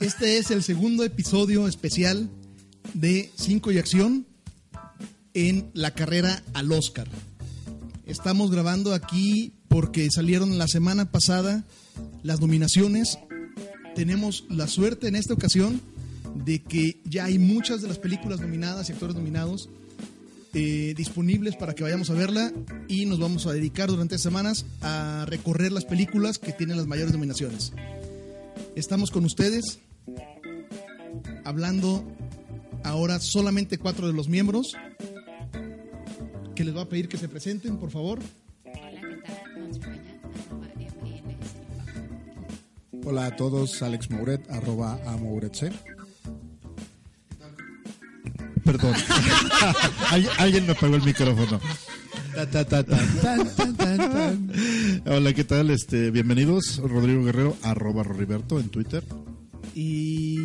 Este es el segundo episodio especial de Cinco y Acción en la carrera al Oscar. Estamos grabando aquí porque salieron la semana pasada las nominaciones. Tenemos la suerte en esta ocasión de que ya hay muchas de las películas nominadas y actores nominados eh, disponibles para que vayamos a verla y nos vamos a dedicar durante semanas a recorrer las películas que tienen las mayores nominaciones. Estamos con ustedes hablando ahora solamente cuatro de los miembros que les voy a pedir que se presenten, por favor. Hola a todos, Alex Mouret, arroba a Mouretc. Perdón. Alguien- Alguien me apagó el micrófono. Hola, ¿qué tal? Este, bienvenidos. Rodrigo Guerrero, arroba Roriberto en Twitter. Y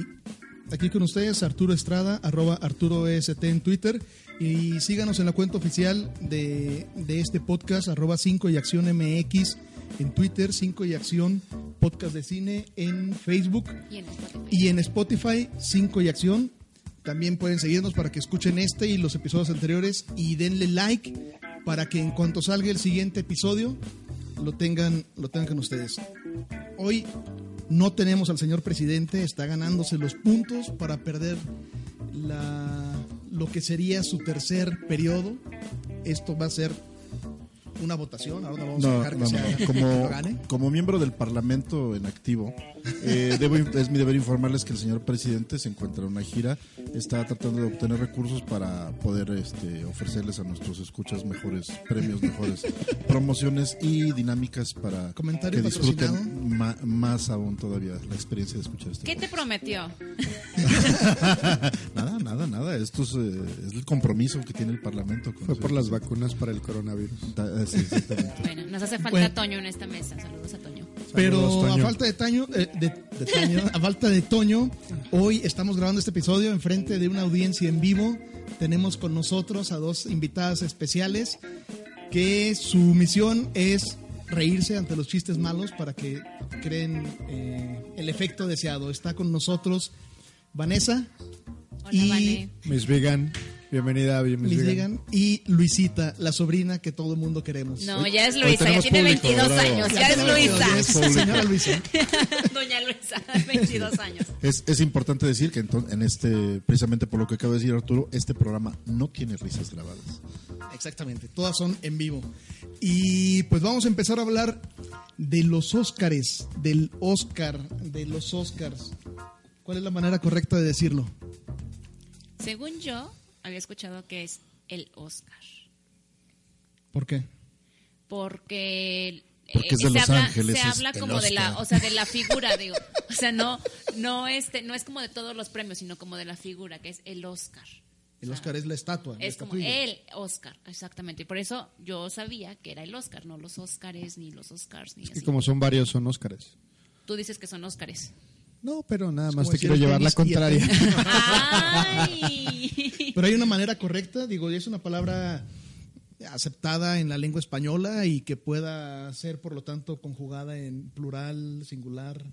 aquí con ustedes, Arturo Estrada, arroba Arturo EST en Twitter. Y síganos en la cuenta oficial de, de este podcast, arroba 5 y Acción MX en Twitter, 5 y Acción Podcast de Cine en Facebook Y en Spotify. y en Spotify, 5 y Acción. También pueden seguirnos para que escuchen este y los episodios anteriores y denle like para que en cuanto salga el siguiente episodio lo tengan, lo tengan ustedes. Hoy no tenemos al señor presidente, está ganándose los puntos para perder la, lo que sería su tercer periodo. Esto va a ser una votación, ahora no vamos a No, dejar que, no, se no. haga- que Como, lo gane. como miembro del Parlamento en activo, eh, debo, es mi deber informarles que el señor presidente se encuentra en una gira, está tratando de obtener recursos para poder este, ofrecerles a nuestros escuchas mejores premios, mejores promociones y dinámicas para Comentario que disfruten ma- más aún todavía la experiencia de escuchar este ¿Qué te prometió? Nada, nada, nada. Esto es, eh, es el compromiso que tiene el Parlamento. con Fue por las vacunas para el coronavirus. Eh, sí, exactamente. Bueno, nos hace falta Bueno. Toño en esta mesa. Saludos a Toño. Pero Saludos, a falta de Taño, eh, de, de Toño, a falta de Toño, hoy estamos grabando este episodio en frente de una audiencia en vivo. Tenemos con nosotros a dos invitadas especiales que su misión es reírse ante los chistes malos para que creen eh, el efecto deseado. Está con nosotros Vanessa Hola, Y- Vane. Miss Vegan, bienvenida, bien, Miss Vegan. Y Luisita, la sobrina que todo el mundo queremos. No, ya es Luisa, ya tiene público, 22 bravo. años, ya, Ya es Luisa. ya es señora Luisa. Doña Luisa, 22 años. Es, es importante decir que en este, precisamente por lo que acaba de decir Arturo, este programa no tiene risas grabadas. Exactamente, todas son en vivo. Y pues vamos a empezar a hablar de los Óscares, del Oscar, de los Óscars. ¿Cuál es la manera correcta de decirlo? Según yo, había escuchado que es el Oscar. ¿Por qué? Porque... Porque es de se Los habla, Ángeles, Se es habla el como de la, o sea, de la figura, digo. O sea, no, no, este, no es como de todos los premios, sino como de la figura, que es el Oscar. El O sea, Oscar es la estatua. la Es como estatuilla. el Oscar, exactamente. Y por eso yo sabía que era el Oscar, no los Oscars ni los Oscars ni Y así. como son varios, son Óscares. Tú dices que son Oscars. No, pero nada más te quiero llevar la y contraria. Pero hay una manera correcta, digo, es una palabra aceptada en la lengua española y que pueda ser, por lo tanto, conjugada en plural, singular,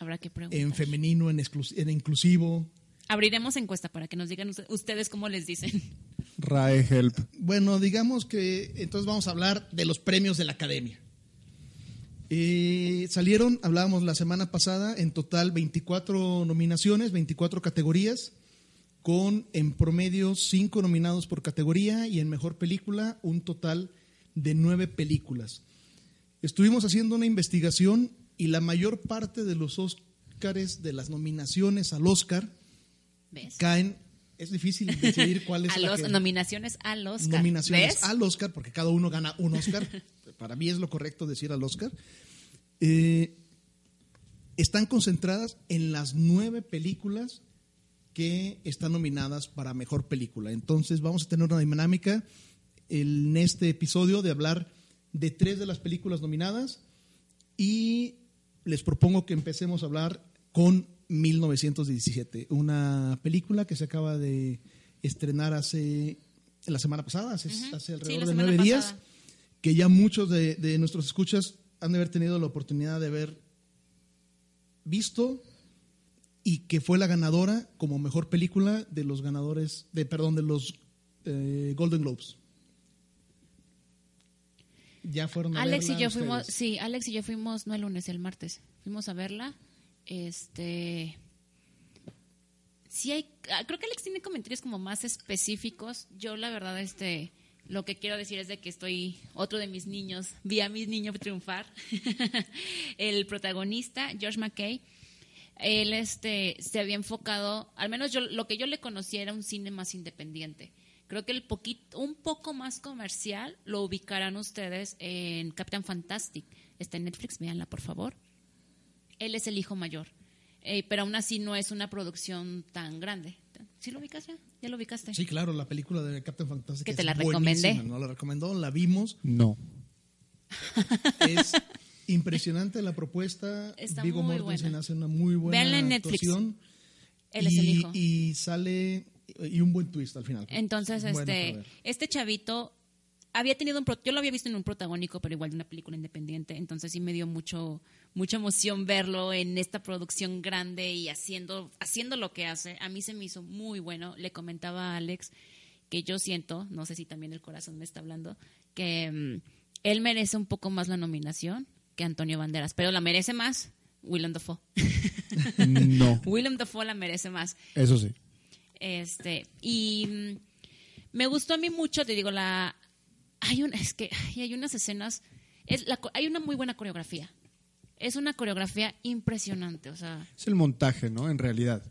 Habrá que preguntar. en femenino, en, exclus- en inclusivo. Abriremos encuesta para que nos digan usted- ustedes cómo les dicen. Rae Help. Bueno, digamos que entonces vamos a hablar de los premios de la academia. Eh, salieron, hablábamos la semana pasada, en total 24 nominaciones, 24 categorías, con en promedio 5 nominados por categoría y en mejor película un total de 9 películas. Estuvimos haciendo una investigación y la mayor parte de los Óscares, de las nominaciones al Oscar, ¿Ves? caen. Es difícil decidir cuál es A la los, que- nominaciones al Oscar. nominaciones ¿Ves? al Oscar, porque cada uno gana un Oscar. Para mí es lo correcto decir al Oscar. Eh, están concentradas en las nueve películas que están nominadas para mejor película. Entonces vamos a tener una dinámica en este episodio de hablar de tres de las películas nominadas y les propongo que empecemos a hablar con 1917, una película que se acaba de estrenar hace la semana pasada, hace, hace alrededor de nueve días, pasada. que ya muchos de, de nuestros escuchas han de haber tenido la oportunidad de ver visto y que fue la ganadora como mejor película de los ganadores, de perdón, de los eh, Golden Globes. Ya fueron a Alex y yo fuimos, sí, Alex y yo fuimos, no el lunes, el martes, fuimos a verla. Este, sí hay, ah, creo que Alex tiene comentarios como más específicos. Yo la verdad, este, lo que quiero decir es de que estoy, otro de mis niños, vi a mis niños triunfar. el protagonista, George McKay, él este, se había enfocado, al menos yo, lo que yo le conocía era un cine más independiente. Creo que el poquito, un poco más comercial lo ubicarán ustedes en Captain Fantastic. Está en Netflix, véanla por favor. Él es el hijo mayor, eh, pero aún así no es una producción tan grande. ¿Sí lo ubicas ya? ¿Ya lo ubicaste? Sí, claro, la película de Captain Fantastic. Que te la recomendé. No la recomendó, la vimos. No. Es impresionante la propuesta. Está Viggo muy Mortensen buena. hace una muy buena Véanla en Netflix. actuación. Él es el y, hijo. y sale y un buen twist al final. Entonces, Bueno este, este chavito había tenido un yo lo había visto en un protagónico, pero igual de una película independiente, entonces sí me dio mucho mucha emoción verlo en esta producción grande y haciendo haciendo lo que hace. A mí se me hizo muy bueno. Le comentaba a Alex que yo siento, no sé si también el corazón me está hablando, que mm, él merece un poco más la nominación que Antonio Banderas, pero la merece más Willem Dafoe. No. Willem Dafoe la merece más. Eso sí. Este, y mm, me gustó a mí mucho, te digo, la hay un, es que ay, hay unas escenas, es la co- hay una muy buena coreografía. Es una coreografía impresionante, o sea, Es el montaje, ¿no? En realidad.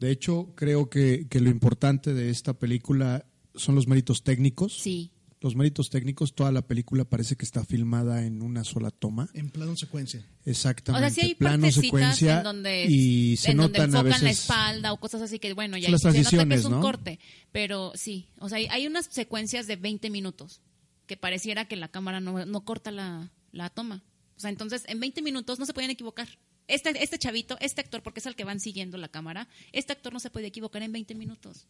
De hecho, creo que, que lo importante de esta película son los méritos técnicos. sí. Los méritos técnicos, toda la película parece que está filmada en una sola toma. En plano secuencia. Exactamente. O sea, sí hay Plano, partecitas secuencia en donde, y se en donde notan a enfocan la veces espalda o cosas así que, bueno, ya las se nota que es un ¿no? corte. Pero sí, o sea, hay, hay unas secuencias de 20 minutos que pareciera que la cámara no, no corta la, la toma. O sea, entonces en 20 minutos no se podían equivocar. Este, este chavito, este actor, porque es el que van siguiendo la cámara, este actor no se puede equivocar en 20 minutos.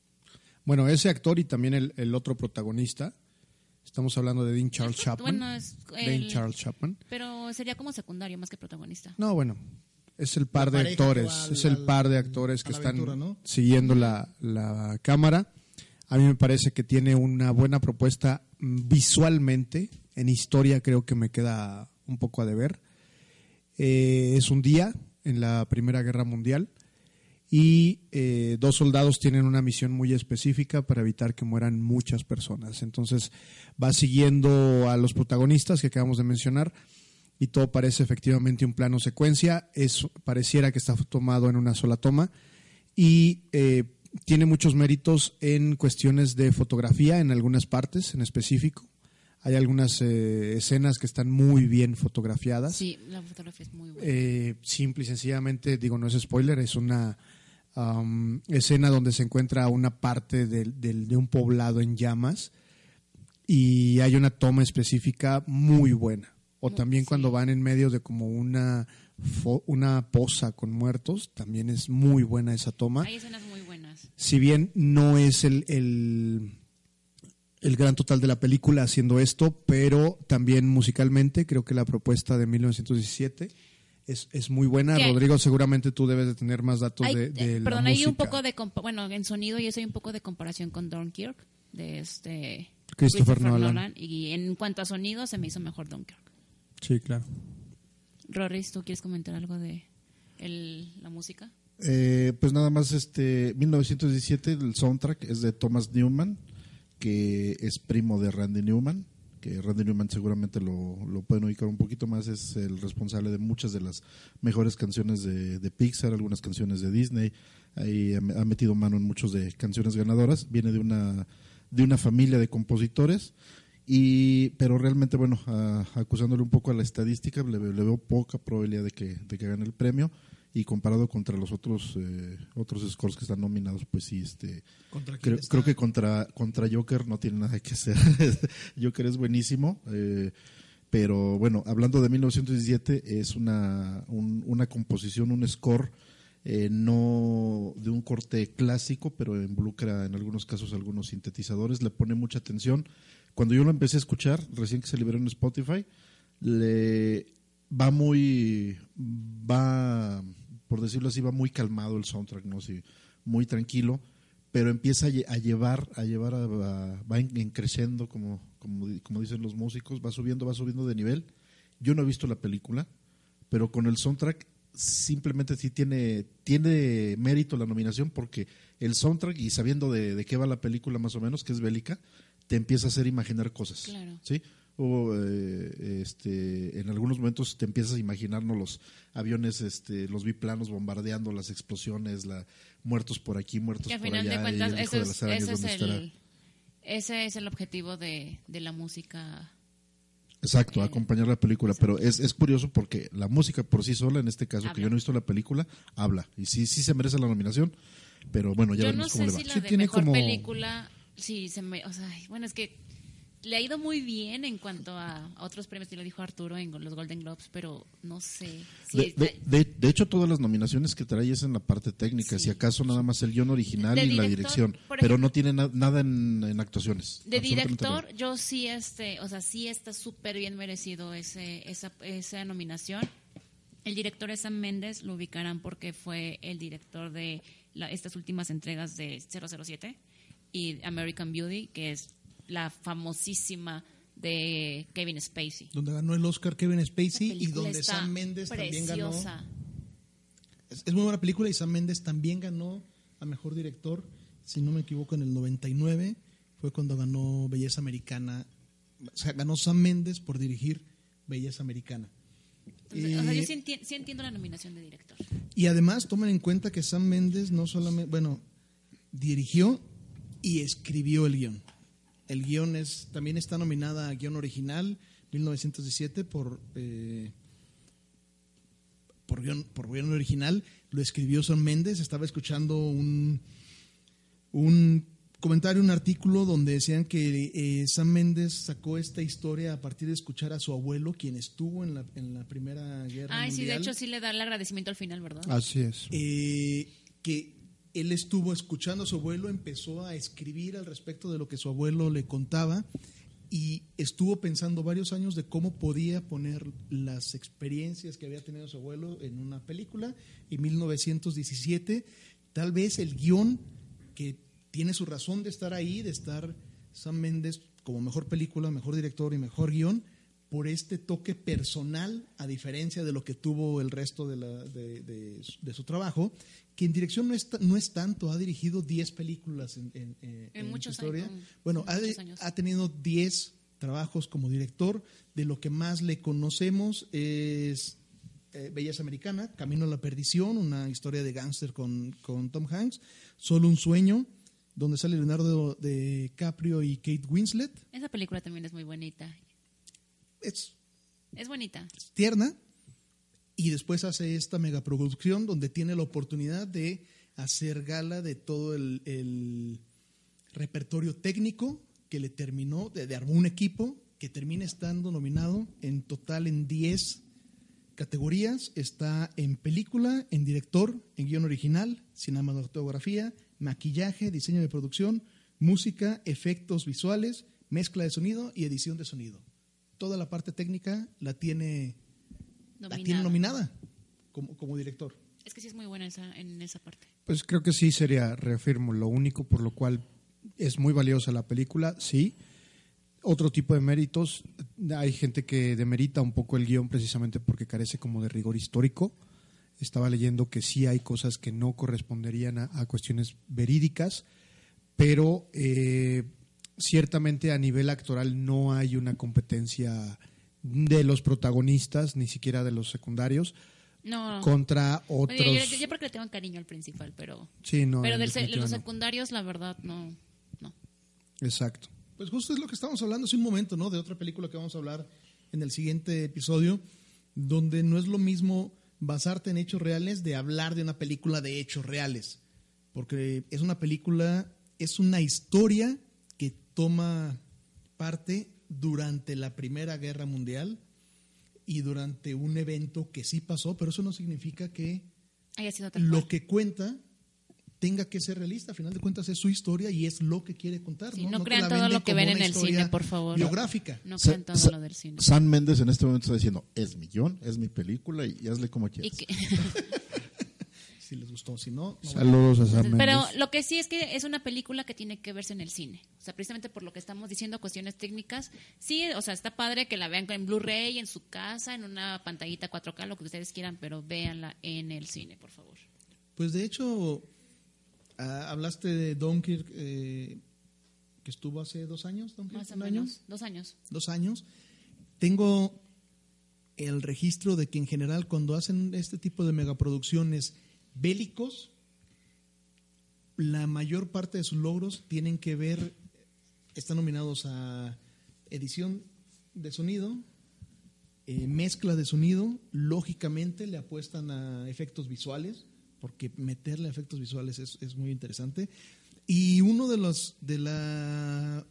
Bueno, ese actor y también el, el otro protagonista. Estamos hablando de Dean Charles Chapman. Bueno, es Dean Charles Chapman. Pero sería como secundario más que protagonista. No, bueno, es el par La de actores, al- es el par de actores que están aventura, ¿no? siguiendo la, la cámara. A mí me parece que tiene una buena propuesta mm, visualmente. En historia creo que me queda un poco a deber. Eh, es un día en la Primera Guerra Mundial y eh, dos soldados tienen una misión muy específica para evitar que mueran muchas personas. Entonces va siguiendo a los protagonistas que acabamos de mencionar y todo parece efectivamente un plano secuencia. Es, pareciera que está tomado en una sola toma y eh, tiene muchos méritos en cuestiones de fotografía en algunas partes en específico. Hay algunas eh, escenas que están muy bien fotografiadas. Sí, la fotografía es muy buena. Eh, simple y sencillamente, digo, no es spoiler, es una am, escena donde se encuentra una parte del- del- de un poblado en llamas y hay una toma específica muy buena. O también sí. cuando van en medio de como una, fo- una poza con muertos, también es muy buena esa toma Hay escenas muy. Si bien no es el, el, el gran total de la película haciendo esto, pero también musicalmente creo que la propuesta de 1917 es, es muy buena. ¿Qué? Rodrigo, seguramente tú debes de tener más datos Hay- de, de eh, la perdón, hay un poco de bueno, en sonido y eso hay un poco de comparación con Dunkirk de este Christopher Nolan. y en cuanto a sonido se me hizo mejor Dunkirk. Sí, claro. Roris, ¿tú quieres comentar algo de el- la música? Eh, pues nada más, este 1917, el soundtrack es de Thomas Newman, que es primo de Randy Newman, que Randy Newman seguramente lo, lo pueden ubicar un poquito más, es el responsable de muchas de las mejores canciones de, de Pixar, algunas canciones de Disney, ahí ha, metido mano en muchos de canciones ganadoras, viene de una, de una familia de compositores. Y, pero realmente, bueno, a- acusándole un poco a la estadística, le, le veo poca probabilidad de que, de que gane el premio y comparado contra los otros eh, otros scores que están nominados pues sí este ¿Contra quién creo, que contra contra Joker no tiene nada que hacer. Joker es buenísimo eh, pero bueno hablando de 1917 es una un- una composición un score eh, no de un corte clásico pero involucra en algunos casos algunos sintetizadores le pone mucha atención. Cuando yo lo empecé a escuchar recién que se liberó en Spotify le va muy va por decirlo así, va muy calmado el soundtrack, ¿no? Sí, muy tranquilo, pero empieza a, lle- a llevar, a llevar, a, a- va en, en creciendo, como, como, como dicen los músicos, va subiendo, va subiendo de nivel. Yo no he visto la película, pero con el soundtrack simplemente sí tiene, tiene mérito la nominación porque el soundtrack y sabiendo de, de qué va la película más o menos, que es bélica, te empieza a hacer imaginar cosas. Claro. ¿sí? O, eh, este, en algunos momentos te empiezas a imaginar ¿no? los aviones, este, los biplanos bombardeando, las explosiones, la, muertos por aquí, muertos Que a por final allá. de cuentas, de es, es el, ese es el objetivo de, de la música. Exacto, acompañar la película, pero es, es curioso porque la música por sí sola, en este caso, que Habla. yo no he visto la película, habla. Y sí, sí se merece la nominación, pero bueno, ya Yo veremos no cómo sé le va. si la Sí, de tiene mejor como- película, sí, se me, o sea, bueno, es que le ha ido muy bien en cuanto a, otros premios, y lo dijo Arturo en los Golden Globes, pero no sé. si De, de- de- de hecho, todas las nominaciones que trae es en la parte técnica, Sí. si acaso nada más el guion original y la dirección, pero no tiene na- nada en, en actuaciones. De director, nada. yo sí, este, o sea, sí está súper bien merecido ese, esa, esa nominación. El director es Sam Méndez, lo ubicarán porque fue el director de la- estas últimas entregas de 007 y American Beauty, que es la famosísima de Kevin Spacey. Donde ganó el Oscar Kevin Spacey y donde Sam Mendes también ganó. Es, es muy buena película y Sam Mendes también ganó a mejor director, si no me equivoco, en el 99 fue cuando ganó Belleza Americana. O sea, ganó Sam Mendes por dirigir Belleza Americana. Entonces, o sea, yo Y- sí, enti- sí entiendo la nominación de director. Y además tomen en cuenta que Sam Mendes no solamente, bueno, dirigió y escribió el guion. El guion es, también está nominada a guion original 1917 por, eh, por, guion, por guion original. Lo escribió Sam Mendes. Estaba escuchando un, un comentario, un artículo donde decían que eh, Sam Mendes sacó esta historia a partir de escuchar a su abuelo, quien estuvo en la, en la Primera Guerra Ay, sí, de Mundial hecho sí le da el agradecimiento al final, ¿verdad? Así es. eh, que él estuvo escuchando a su abuelo, empezó a escribir al respecto de lo que su abuelo le contaba y estuvo pensando varios años de cómo podía poner las experiencias que había tenido su abuelo en una película. En 1917, tal vez el guion que tiene su razón de estar ahí, de estar Sam Méndez como mejor película, mejor director y mejor guion, por este toque personal, a diferencia de lo que tuvo el resto de, la- de- de su- de su trabajo, que en dirección no es, no es tanto, ha dirigido 10 películas en, en- en- En muchos su historia. años, Bueno, años. ha tenido 10 trabajos como director, de lo que más le conocemos es eh, Belleza Americana, Camino a la Perdición, una historia de gángster con, con Tom Hanks, Solo un sueño, donde sale Leonardo DiCaprio y Kate Winslet. Esa película también es muy bonita. Es Es bonita. tierna y después hace esta megaproducción donde tiene la oportunidad de hacer gala de todo el, el repertorio técnico que le terminó, de, de armó un equipo que termina estando nominado en total en 10 categorías. Está en película, en director, en guion original, cinematografía, maquillaje, diseño de producción, música, efectos visuales, mezcla de sonido y edición de sonido. Toda la parte técnica la tiene, la tiene Nominada. nominada como, como director. Es que sí es muy buena esa, en esa parte. Pues creo que sí sería, reafirmo, lo único por lo cual es muy valiosa la película, sí. Otro tipo de méritos, hay gente que demerita un poco el guion precisamente porque carece como de rigor histórico. Estaba leyendo que sí hay cosas que no corresponderían a, a cuestiones verídicas, pero eh, ciertamente a nivel actoral no hay una competencia de los protagonistas, ni siquiera de los secundarios, No. contra otros. Oye, yo, yo- yo porque le tengo cariño al principal, pero, Sí, no, pero del los no. secundarios, la verdad, no. no. Exacto. Pues justo es lo que estábamos hablando hace un momento, ¿no? De otra película que vamos a hablar en el siguiente episodio, donde no es lo mismo basarte en hechos reales de hablar de una película de hechos reales, porque es una película, es una historia toma parte durante la Primera Guerra Mundial y durante un evento que sí pasó, pero eso no significa que Haya sido tal lo que cuenta tenga que ser realista. A final de cuentas es su historia y es lo que quiere contar. Sí, no, no te crean la todo lo que ven en el cine, por favor. Biográfica. No Sa- crean todo Sa- lo del cine. San Méndez en este momento está diciendo, es mi guion, es mi película y hazle como Y quieras. que- si les gustó. Si no, no Saludos a Sam Pero lo que sí es que es una película que tiene que verse en el cine. O sea, precisamente por lo que estamos diciendo, cuestiones técnicas. Sí, o sea, está padre que la vean en Blu-ray, en su casa, en una pantallita 4K, lo que ustedes quieran, pero véanla en el cine, por favor. Pues de hecho, ah, hablaste de Dunkirk, eh, que estuvo hace dos años, Dunkirk, Más o año, menos. Dos años. dos años. Tengo el registro de que en general cuando hacen este tipo de megaproducciones bélicos, la mayor parte de sus logros tienen que ver, están nominados a edición de sonido, eh, mezcla de sonido, lógicamente le apuestan a efectos visuales, porque meterle efectos visuales es, es muy interesante. Y uno de los, de, la,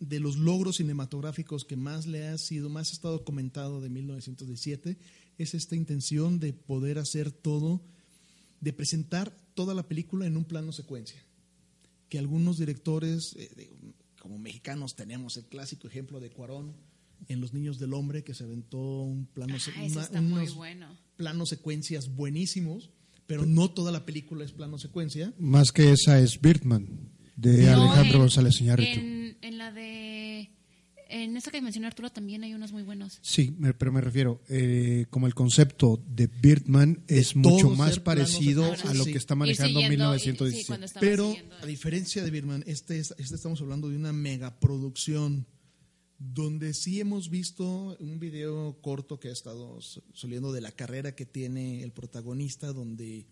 de los logros cinematográficos que más le ha sido, más ha estado comentado de 1917, es esta intención de poder hacer todo, de presentar toda la película en un plano secuencia. Que algunos directores, eh, de- como mexicanos, tenemos el clásico ejemplo de Cuarón en Los Niños del Hombre, que se aventó un plano, Ah, una- está muy unos bueno. planos secuencias buenísimos, pero no toda la película es plano secuencia. Más que esa es Birdman, de No, Alejandro en- González Iñárritu. En, en la de. En esa que mencionó Arturo también hay unos muy buenos. Sí, me- pero me refiero, eh, como el concepto de Birdman es mucho más parecido a lo sí. que está manejando siguiendo- y- sí, 1917. cuando estaba Pero siguiendo- a diferencia de Birman, este, es- este estamos hablando de una megaproducción donde sí hemos visto un video corto que ha estado saliendo de la carrera que tiene el protagonista, donde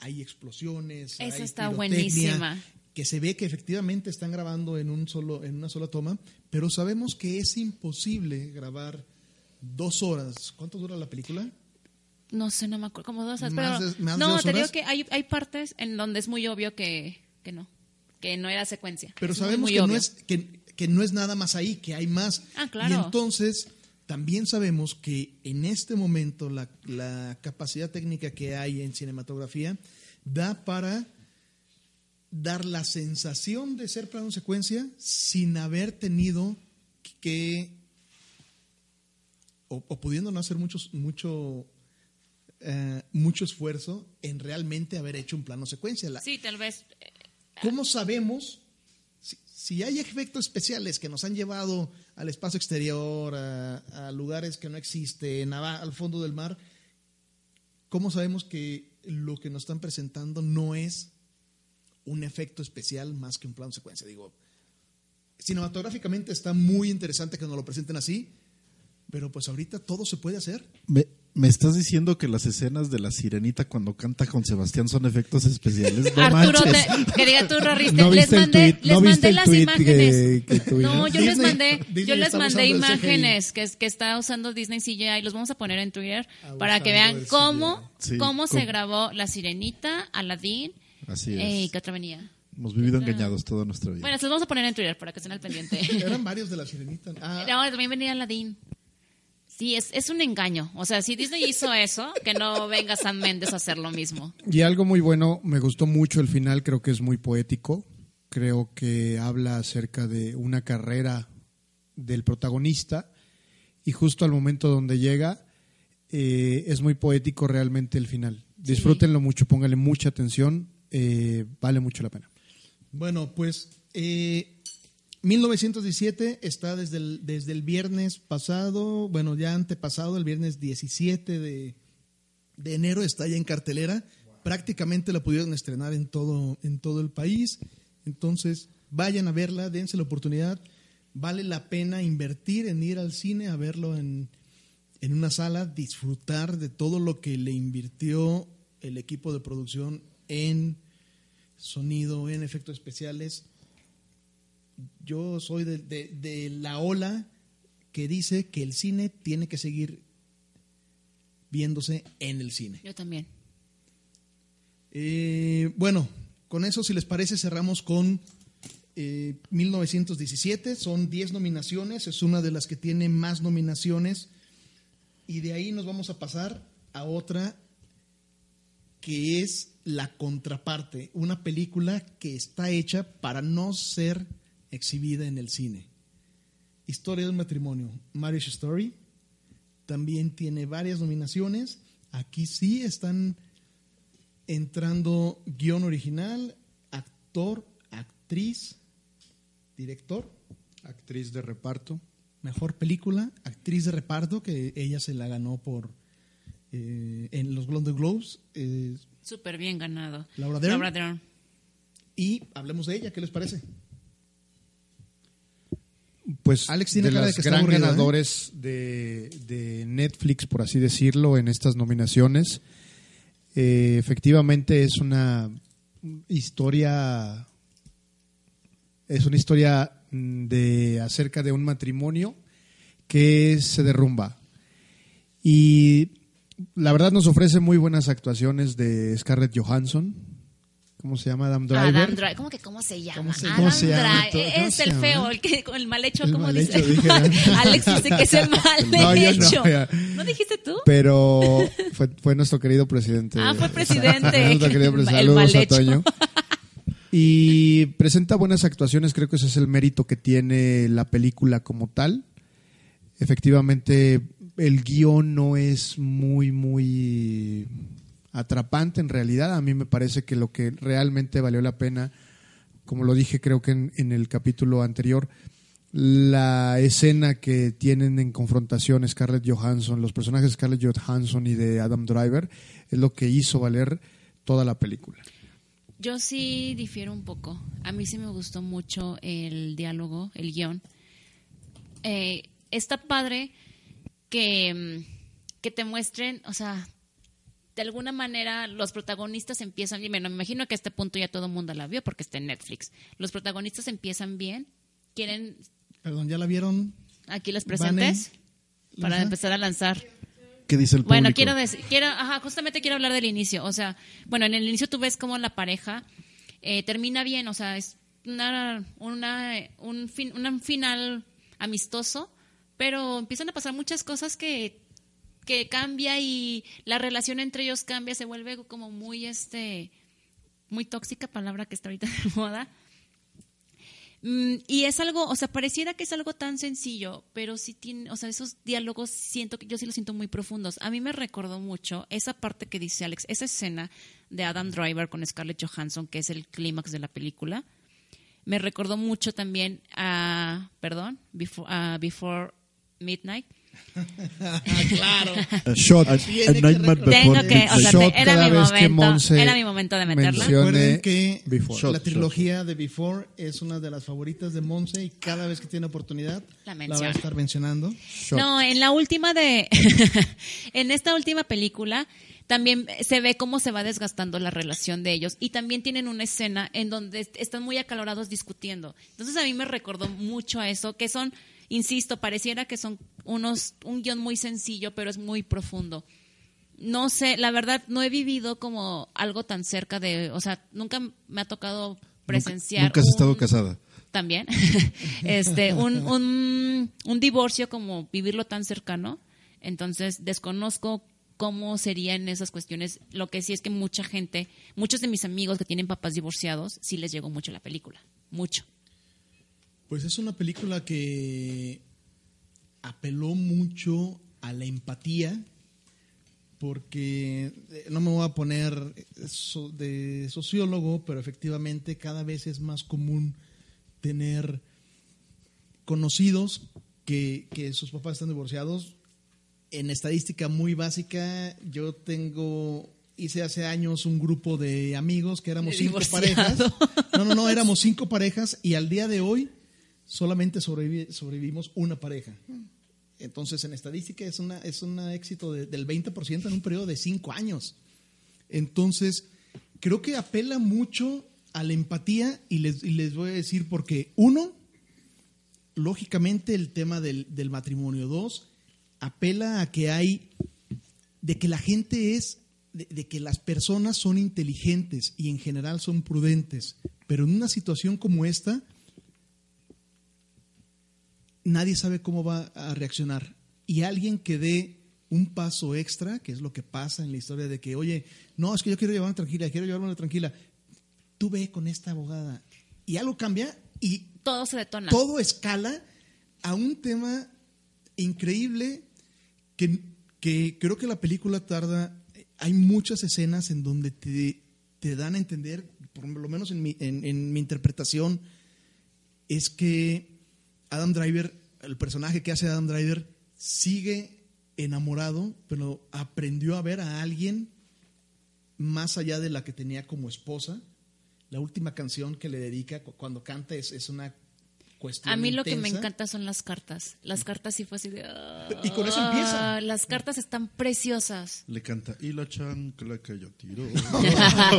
hay explosiones, Esa hay está buenísima. Que se ve que efectivamente están grabando en un solo, en una sola toma, pero sabemos que es imposible grabar dos horas. ¿Cuánto dura la película? No sé, no me acuerdo. Como dos horas. ¿Más pero, de- más de no, te digo que hay, hay partes en donde es muy obvio que, que no. Que no era secuencia. Pero Es sabemos que, no es, que, que no es nada más ahí, que hay más. Ah, claro. Y entonces también sabemos que en este momento la, la capacidad técnica que hay en cinematografía da para dar la sensación de ser plano secuencia sin haber tenido que o, o pudiendo no hacer muchos, mucho eh, mucho esfuerzo en realmente haber hecho un plano secuencia. La- Sí, tal vez. eh, ¿Cómo sabemos si, si hay efectos especiales que nos han llevado al espacio exterior, a, a lugares que no existen, a- al fondo del mar? ¿Cómo sabemos que lo que nos están presentando no es un efecto especial más que un plano secuencia? Digo, cinematográficamente está muy interesante que nos lo presenten así, pero pues ahorita todo se puede hacer. Me, me estás diciendo que las escenas de la sirenita cuando canta con Sebastián son efectos especiales. No Arturo, te- que diga tú, Rorriste, ¿No les mandé, tweet? les ¿No mandé las imágenes. que- que no, yo les Disney- mandé, Disney yo les mandé imágenes que, que está usando Disney CGI. Los vamos a poner en Twitter para que vean cómo, Sí, cómo se grabó La Sirenita, Aladdin Así es. eh, y qué otra venía. Hemos vivido engañados toda nuestra vida. Bueno, se los vamos a poner en Twitter para que estén al pendiente. Eran varios de la sirenita. Ah, No, también venía Aladdin. Sí, es, es un engaño. O sea, si Disney hizo eso, que no venga Sam Mendes a hacer lo mismo. Y algo muy bueno, me gustó mucho el final, creo que es muy poético. Creo que habla acerca de una carrera del protagonista y justo al momento donde llega eh, es muy poético realmente el final. Disfrútenlo mucho, pónganle mucha atención, eh, vale mucho la pena. Bueno, pues eh, 1917 está desde el, desde el viernes pasado, bueno, ya antepasado, el viernes 17 de, de enero está ya en cartelera. Prácticamente la pudieron estrenar en todo, en todo el país. Entonces, vayan a verla, dense la oportunidad. Vale la pena invertir en ir al cine a verlo en, en una sala, disfrutar de todo lo que le invirtió el equipo de producción en sonido, en efectos especiales. Yo soy de, de- de la ola que dice que el cine tiene que seguir viéndose en el cine. Yo también. Eh, bueno, con eso, si les parece, cerramos con eh, 1917. Son 10 nominaciones, es una de las que tiene más nominaciones. Y de ahí nos vamos a pasar a otra que es la contraparte, una película que está hecha para no ser exhibida en el cine. Historia de un matrimonio, Marriage Story, también tiene varias nominaciones. Aquí sí están entrando guion original, actor, actriz, director, Actriz de reparto. mejor película, actriz de reparto, que ella se la ganó por eh, en los Golden Globes. eh, Súper bien ganado. Laura Dern. Laura Dern. y hablemos de ella, ¿qué les parece? Pues Alex tiene de cara de los que gran aburrido, ¿eh? ganadores de, de Netflix, por así decirlo, en estas nominaciones. Eh, efectivamente es una historia es una historia mm, de acerca de un matrimonio que se derrumba y la verdad nos ofrece muy buenas actuaciones de Scarlett Johansson ¿cómo se llama? Adam Driver Adam Driver. ¿Cómo que cómo se llama? ¿Cómo se- Adam cómo Es el feo, el, que, el mal hecho, El ¿cómo mal dice? hecho. Alex dice que es el mal No, yo no, hecho. ¿No dijiste tú? pero fue, fue nuestro querido presidente. Ah, fue presidente. nuestro querido presidente. El Saludos a. Toño. Y presenta buenas actuaciones, creo que ese es el mérito que tiene la película como tal. Efectivamente, el guion no es muy, muy atrapante en realidad. A mí me parece que lo que realmente valió la pena, como lo dije creo que en, el capítulo anterior, la escena que tienen en confrontación Scarlett Johansson, los personajes de Scarlett Johansson y de Adam Driver, es lo que hizo valer toda la película. Yo sí difiero un poco. A mí sí me gustó mucho el diálogo, el guion. Eh, está padre que, mm, que te muestren, o sea, de alguna manera los protagonistas empiezan, y bueno, me imagino que a este punto ya todo el mundo la vio porque está en Netflix. Los protagonistas empiezan bien, quieren Perdón, ¿ya la vieron? aquí los presentes para Ajá. empezar a lanzar. ¿Qué dice el público? Bueno, quiero decir, quiero, ajá, justamente quiero hablar del inicio. O sea, bueno, en el inicio tú ves cómo la pareja eh, termina bien, o sea, es una, una, un, fin, un final amistoso, pero empiezan a pasar muchas cosas que, que cambia y la relación entre ellos cambia, se vuelve como muy, este, muy tóxica, palabra que está ahorita de moda. Mm, y es algo, o sea, pareciera que es algo tan sencillo, pero sí tiene, o sea, esos diálogos siento que yo sí los siento muy profundos. A mí me recordó mucho esa parte que dice Alex, esa escena de Adam Driver con Scarlett Johansson, que es el clímax de la película. Me recordó mucho también a, perdón, Before, Before Midnight. claro. Shot, a, Tiene a que nightmare before Tengo que, o sea, Shot era cada mi vez que momento, Monse era mi momento de meterla. menciona- Recuerden que Before. Shot, la shot. trilogía de Before es una de las favoritas de Monse y cada vez que tiene oportunidad La la, va a estar mencionando. Shot. No, en la última de. en esta última película también se ve cómo se va desgastando la relación de ellos y también tienen una escena en donde est- están muy acalorados discutiendo. Entonces a mí me recordó mucho a eso, que son, insisto, pareciera que son unos un guion muy sencillo, pero es muy profundo. No sé, la verdad no he vivido como algo tan cerca de, o sea, nunca me ha tocado presenciar. Nunca has un- estado casada. también, este, un, un, un divorcio como vivirlo tan cercano. Entonces, desconozco cómo sería en esas cuestiones. Lo que sí es que mucha gente, muchos de mis amigos que tienen papás divorciados, sí les llegó mucho la película. Mucho. Pues es una película que apeló mucho a la empatía, porque eh, no me voy a poner so- de sociólogo, pero efectivamente cada vez es más común tener conocidos que, que sus papás están divorciados. En estadística muy básica, yo tengo, hice hace años un grupo de amigos que éramos cinco parejas. No, no, no, éramos cinco parejas y al día de hoy solamente sobrevivi- sobrevivimos una pareja. Entonces, en estadística es, una, es un éxito de- del 20% en un periodo de cinco años. Entonces, creo que apela mucho a la empatía y les, y les voy a decir porque, uno, lógicamente el tema del, del matrimonio. Dos, apela a que hay, de que la gente es, de, de que las personas son inteligentes y en general son prudentes, pero en una situación como esta, nadie sabe cómo va a reaccionar. Y alguien que dé un paso extra, que es lo que pasa en la historia de que, oye, no, es que yo quiero llevarme tranquila, quiero llevarme tranquila, tú ve con esta abogada. Y algo cambia y Todo se detona. todo escala a un tema increíble que, que creo que la película tarda hay muchas escenas en donde te, te dan a entender, por lo menos en mi, en, en mi interpretación, es que Adam Driver, el personaje que hace Adam Driver, sigue enamorado, pero aprendió a ver a alguien más allá de la que tenía como esposa. La última canción que le dedica cu- cuando canta es, es una cuestión. A mí lo que me encanta son las cartas. Las cartas sí fue así de... Y con eso empieza. "Ah, Las cartas están preciosas. Le canta, y la chancla que yo tiro. No,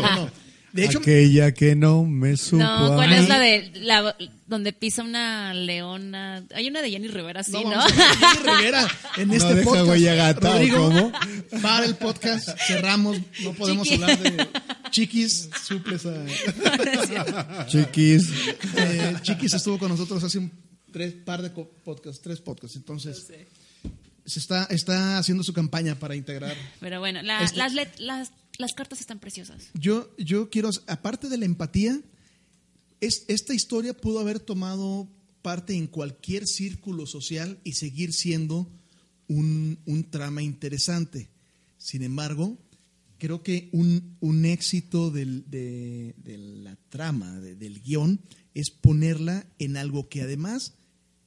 no, no. De hecho, Aquella que no me supo No, ¿cuál es la de la donde pisa una leona? Hay una de Jenny Rivera, sí, no, ¿no? Jenny Rivera en ¿No este deja podcast. huella gata Rodrigo, cómo? para el podcast, cerramos, no podemos Chiqui. hablar de chiquis, suples a... Chiquis. Eh, Chiquis estuvo con nosotros hace un tres par de podcasts, tres podcasts. Entonces, se está, está haciendo su campaña para integrar. Pero bueno, la- Este- las, let- las, las cartas están preciosas. Yo, yo quiero, aparte de la empatía, es, esta historia pudo haber tomado parte en cualquier círculo social y seguir siendo un, un trama interesante. Sin embargo, creo que un, un éxito de, de la trama, de- del guion, es ponerla en algo que además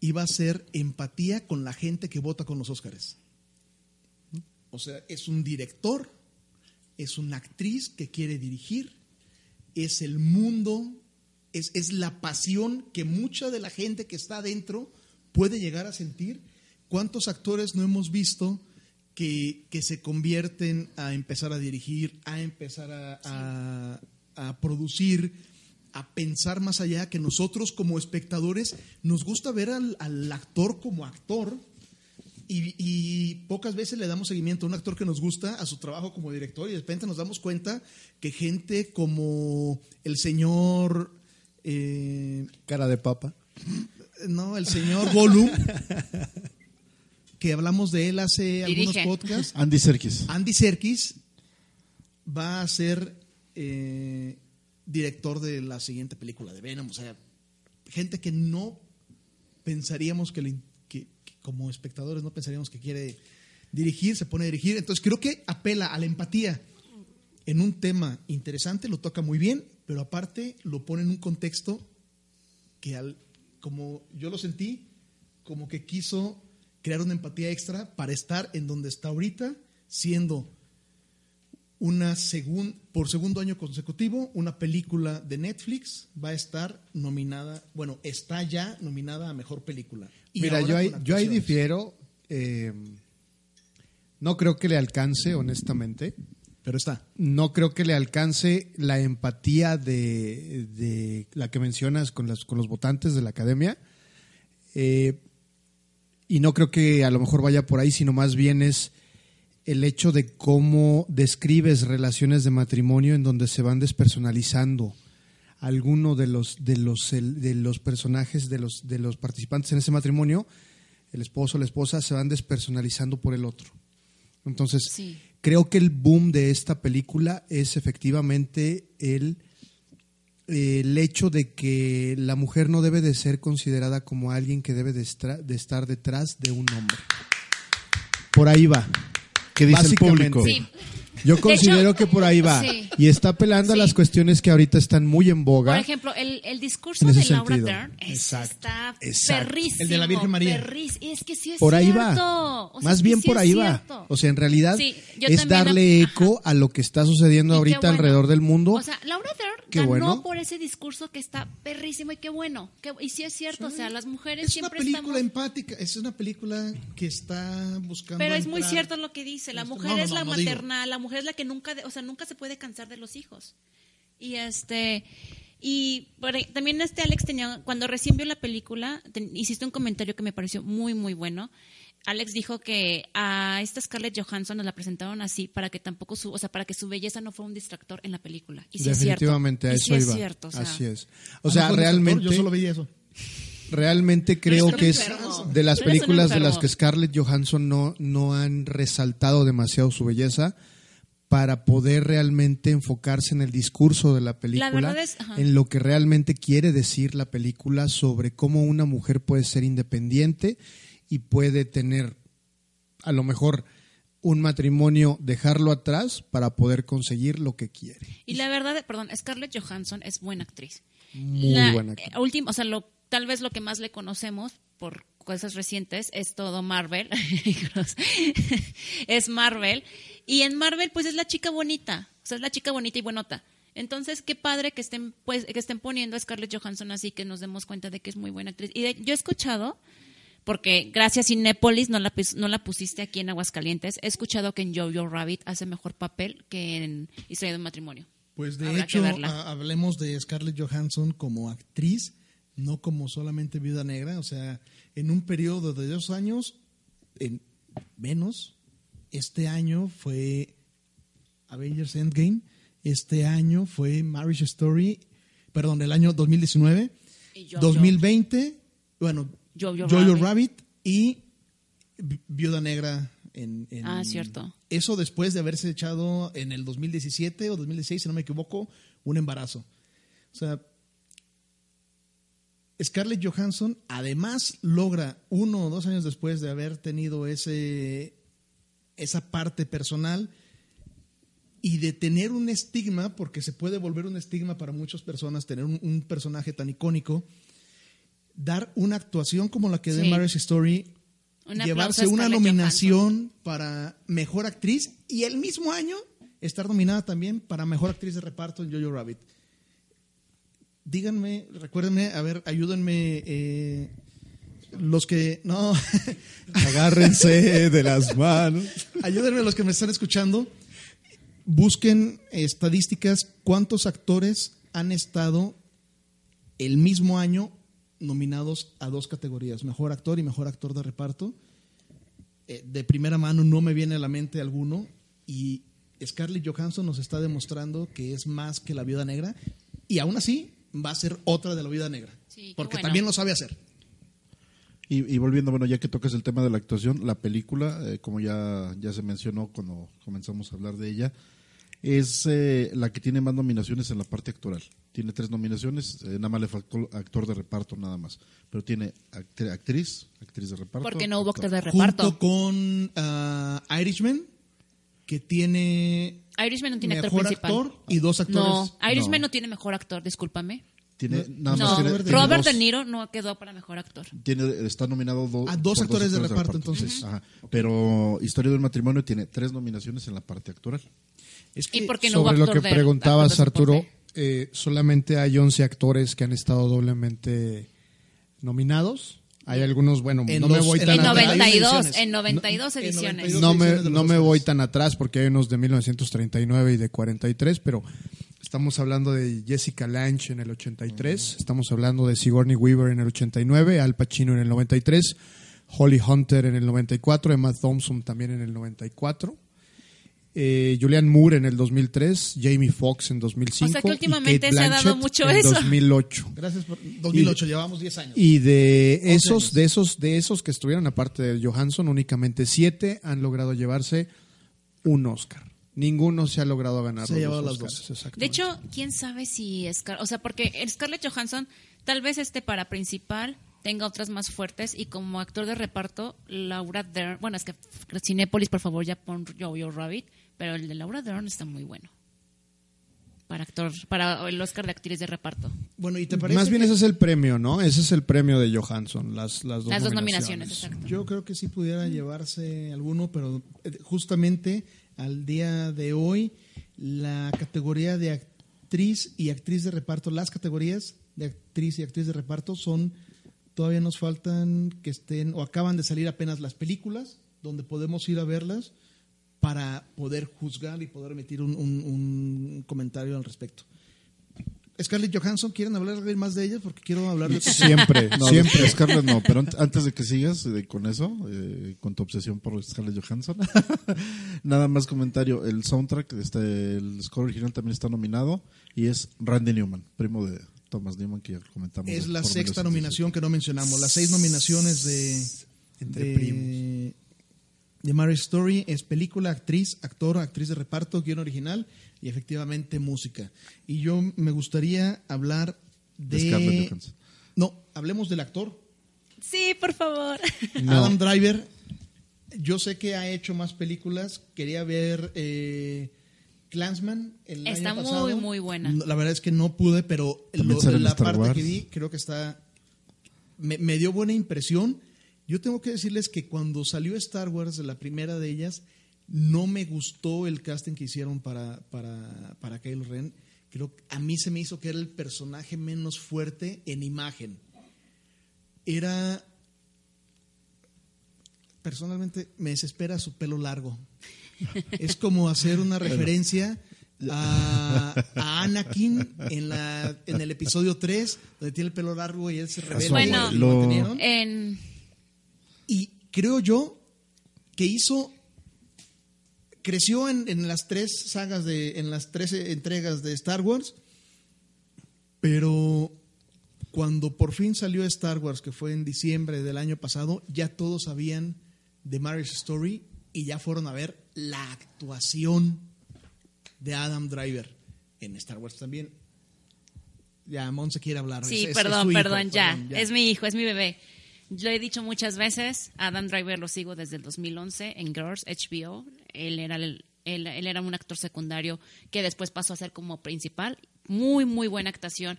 iba a ser empatía con la gente que vota con los Óscares. O sea, es un director, es una actriz que quiere dirigir, es el mundo, es, es la pasión que mucha de la gente que está adentro puede llegar a sentir. ¿Cuántos actores no hemos visto que, que se convierten a empezar a dirigir, a empezar a, a- a producir, a pensar más allá, que nosotros como espectadores nos gusta ver al, al actor como actor? Y, y pocas veces le damos seguimiento a un actor que nos gusta a su trabajo como director y de repente nos damos cuenta que gente como el señor, eh, Cara de papa. no, el señor Gollum, que hablamos de él hace Dirige. algunos podcasts, Andy Serkis. Andy Serkis va a ser eh, director de la siguiente película de Venom. O sea, gente que no pensaríamos que, le- como espectadores no pensaríamos que quiere dirigir, se pone a dirigir. Entonces creo que apela a la empatía en un tema interesante, lo toca muy bien, pero aparte lo pone en un contexto que al, como yo lo sentí, como que quiso crear una empatía extra para estar en donde está ahorita, siendo una segun, por segundo año consecutivo, una película de Netflix va a estar nominada, bueno, está ya nominada a mejor película. Mira, yo ahí, yo ahí difiero. eh, no creo que le alcance, honestamente. Pero está. No creo que le alcance la empatía de, de la que mencionas con, las, con los votantes de la academia. Eh, y no creo que a lo mejor vaya por ahí, sino más bien es el hecho de cómo describes relaciones de matrimonio en donde se van despersonalizando alguno de los de los el- de los personajes de los de los participantes en ese matrimonio, el esposo o la esposa se van despersonalizando por el otro. Entonces, Sí. creo que el boom de esta película es efectivamente el, el hecho de que la mujer no debe de ser considerada como alguien que debe de, estar detrás de un hombre. Por ahí va. ¿Qué dice el público? Sí. Yo De considero hecho, que por ahí va. sí. Y está apelando a las cuestiones que ahorita están muy en boga. Por ejemplo, el, el discurso de Laura sentido. Dern es- está exacto. perrísimo. El de la Virgen María. perris- Es que sí es por ahí cierto. va. O sea, Más que bien sí por ahí va. cierto. O sea, en realidad es darle eco a lo que está sucediendo Y ahorita bueno. alrededor del mundo. O sea, Laura Dern Qué ganó bueno. por ese discurso que está perrísimo y qué bueno. Qué- y sí es cierto, o sea, las mujeres Es una siempre película estamos... empática, es una película que está buscando. Pero es muy cierto lo que dice. La mujer no, es la no digo. materna, la mujer es la que nunca, de- o sea, nunca se puede cansar de los hijos. Y este y también este Alex tenía cuando recién vio la película, hiciste un comentario que me pareció muy muy bueno. Alex dijo que a esta Scarlett Johansson nos la presentaron así para que tampoco su, o sea, para que su belleza no fuera un distractor en la película. Y sí es cierto. Definitivamente a Y eso sí es iba. cierto, o sea, Así es. O sea, no realmente Yo solo veía eso. realmente creo que es de las películas de las que Scarlett Johansson no, no han resaltado demasiado su belleza para poder realmente enfocarse en el discurso de la película, es- ajá. en lo que realmente quiere decir la película sobre cómo una mujer puede ser independiente y puede tener a lo mejor un matrimonio, dejarlo atrás para poder conseguir lo que quiere. Y la verdad, perdón, Scarlett Johansson es buena actriz. Muy La- buena actriz. eh, último, o sea, lo, tal vez lo que más le conocemos por cosas recientes es todo Marvel. es Marvel. Y en Marvel, pues es la chica bonita. O sea, es la chica bonita y buenota. Entonces, qué padre que estén, pues, que estén poniendo a Scarlett Johansson así, que nos demos cuenta de que es muy buena actriz. Y de- yo he escuchado, porque gracias Cinépolis no la, no la pusiste aquí en Aguascalientes, he escuchado que en Jojo Rabbit hace mejor papel que en Historia de un matrimonio. Pues de Habrá hecho, hablemos de Scarlett Johansson como actriz, no como solamente viuda negra. O sea, en un periodo de dos años, en menos, este año fue Avengers Endgame, este año fue Marriage Story, perdón, el año 2019, Y Jojo. 2020, bueno, Jojo Rabbit. Rabbit y Vi- Viuda Negra. En, en- Ah, cierto. Eso después de haberse echado en el 2017 o 2016, si no me equivoco, un embarazo. O sea, Scarlett Johansson además logra uno o dos años después de haber tenido ese, esa parte personal y de tener un estigma, porque se puede volver un estigma para muchas personas tener un, un personaje tan icónico, dar una actuación como la que de. Marriage Story, Un llevarse una nominación para mejor actriz y el mismo año estar nominada también para mejor actriz de reparto en Jojo Rabbit. Díganme, recuérdenme, a ver, ayúdenme. eh, los que. No, Agárrense de las manos. ayúdenme los que me están escuchando. Busquen estadísticas. ¿Cuántos actores han estado el mismo año nominados a dos categorías? Mejor actor y mejor actor de reparto. Eh, de primera mano no me viene a la mente alguno. Y Scarlett Johansson nos está demostrando que es más que la viuda negra. Y aún así va a ser otra de la viuda negra. Sí, porque bueno. también lo sabe hacer. Y, y volviendo, bueno, ya que tocas el tema de la actuación, la película, eh, como ya, ya se mencionó cuando comenzamos a hablar de ella, es eh, la que tiene más nominaciones en la parte actoral. Tiene tres nominaciones, eh, nada más le faltó actor de reparto, nada más. Pero tiene actri- actriz, actriz de reparto. Porque no hubo actor de Junto reparto. con ah, Irishman, que tiene Irishman no tiene actor mejor principal. actor y dos actores. No, Irishman No. no. tiene mejor actor, discúlpame. Tiene, nada más No, tiene, Robert tiene Robert dos- De Niro no quedó para mejor actor. tiene- está nominado do- A dos por actores de reparto, entonces. Ajá. Pero Historia del matrimonio tiene tres nominaciones en la parte actoral. Es ¿Y que por qué no hubo Sobre lo que de- preguntabas, de Arturo, eh, solamente hay 11 actores que han estado doblemente nominados. Hay algunos, bueno, En no me los- voy en tan En las atrás. 92, ediciones. en 92 en ediciones. 92. No me, ediciones de no me voy tan atrás porque hay unos de 1939 y de 43, pero estamos hablando de Jessica Lange en el 83, estamos hablando de Sigourney Weaver en el 89, Al Pacino en el 93, Holly Hunter en el 94, Emma Thompson también en el 94. Eh, Julianne Moore en el 2003, Jamie Foxx en 2005 O sea que y últimamente Kate se ha dado Blanchett mucho en eso. 2008. Gracias por 2008, llevamos 10 años. Y de 11 esos, años. de esos, de esos que estuvieron, aparte de Johansson, únicamente siete han logrado llevarse un Oscar. Ninguno se ha logrado ganar Se los las dos. De hecho, quién sabe si Scar, o sea, porque Scarlett Johansson tal vez este para principal tenga otras más fuertes y como actor de reparto Laura Dern, bueno, es que Cinépolis, por favor, ya pon Jojo Rabbit, pero el de Laura Dern está muy bueno. Para actor, para el Oscar de actriz de reparto. Bueno, ¿y te parece Más bien que- ese es el premio, ¿no? Ese es el premio de Johansson, las, las dos Las dos nominaciones. nominaciones, exacto. Yo creo que sí pudiera llevarse alguno, pero eh, justamente al día de hoy la categoría de actriz y actriz de reparto, las categorías de actriz y actriz de reparto son todavía nos faltan que estén o acaban de salir apenas las películas donde podemos ir a verlas para poder juzgar y poder emitir un, un- un comentario al respecto. Scarlett Johansson, ¿quieren hablar más de ella? Porque quiero hablar de Siempre, No, siempre. de Scarlett no, pero ant- antes de que sigas eh, con eso, eh, con tu obsesión por Scarlett Johansson, nada más comentario. El soundtrack, este, el score original también está nominado y es Randy Newman, primo de Thomas Newman, que ya comentamos. Es la sexta 1917. nominación que no mencionamos. Las seis nominaciones de, Entre de, primos. de Marriage Story es película, actriz, actor, actriz de reparto, guion original y efectivamente música. Y yo me gustaría hablar de... De Scarlett Johansson. No, hablemos del actor. Sí, por favor. No. Adam Driver yo sé que ha hecho más películas. Quería ver eh, Clansman el Está año muy, pasado. muy buena. La verdad es que no pude, pero lo- la parte Wars. que vi creo que está... Me, me dio buena impresión. Yo tengo que decirles que cuando salió Star Wars, la primera de ellas, no me gustó el casting que hicieron para, para, para Kylo Ren. Creo que a mí se me hizo que era el personaje menos fuerte en imagen. Era personalmente me desespera su pelo largo. Es como hacer una referencia a, a Anakin en, la, en el episodio 3, donde tiene el pelo largo y él se revela. Bueno, y lo. En, Y creo yo que hizo. Creció en, en las tres sagas de. en las tres entregas de Star Wars. Pero cuando por fin salió Star Wars, que fue en diciembre del año pasado, ya todos sabían de Marriage Story y ya fueron a ver la actuación de Adam Driver en Star Wars también. Ya, Mon se quiere hablar. sí, Es- es- es perdón, hijo, perdón, ya. perdón, Es mi hijo, es mi bebé. Lo he dicho muchas veces. Adam Driver lo sigo desde el 2011 en Girls, HBO. Él era, el- él, él era un actor secundario que después pasó a ser como principal. Muy, muy buena actuación.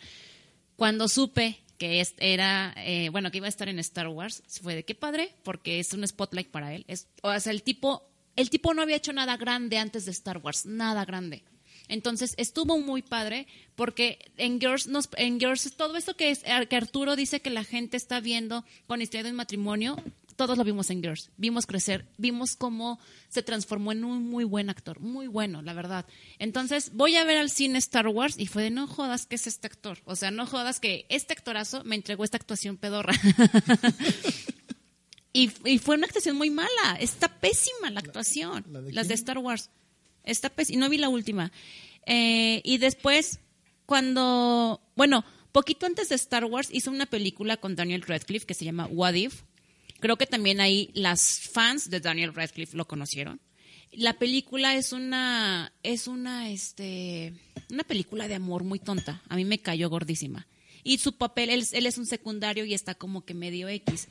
Cuando supe que era, eh, bueno, que iba a estar en Star Wars, fue de qué padre, porque es un spotlight para él. Es, o sea, el tipo, el tipo no había hecho nada grande antes de Star Wars, nada grande. Entonces estuvo muy padre porque en Girls, nos, en Girls todo esto que, es, que Arturo dice que la gente está viendo con historia de un matrimonio, todos lo vimos en Girls. Vimos crecer, vimos cómo se transformó en un muy buen actor, muy bueno, la verdad. Entonces voy a ver al cine Star Wars y fue de no jodas que es este actor. O sea, no jodas que este actorazo me entregó esta actuación pedorra. Y, y fue una actuación muy mala. Está pésima la actuación. la de Las de? Star Wars. Está pésima. Y no vi la última. Eh, y después, cuando. Bueno, poquito antes de Star Wars, hizo una película con Daniel Radcliffe que se llama What If. Creo que también ahí las fans de Daniel Radcliffe lo conocieron. La película es una. Es una. Este. Una película de amor muy tonta. A mí me cayó gordísima. Y su papel, él, él es un secundario y está como que medio X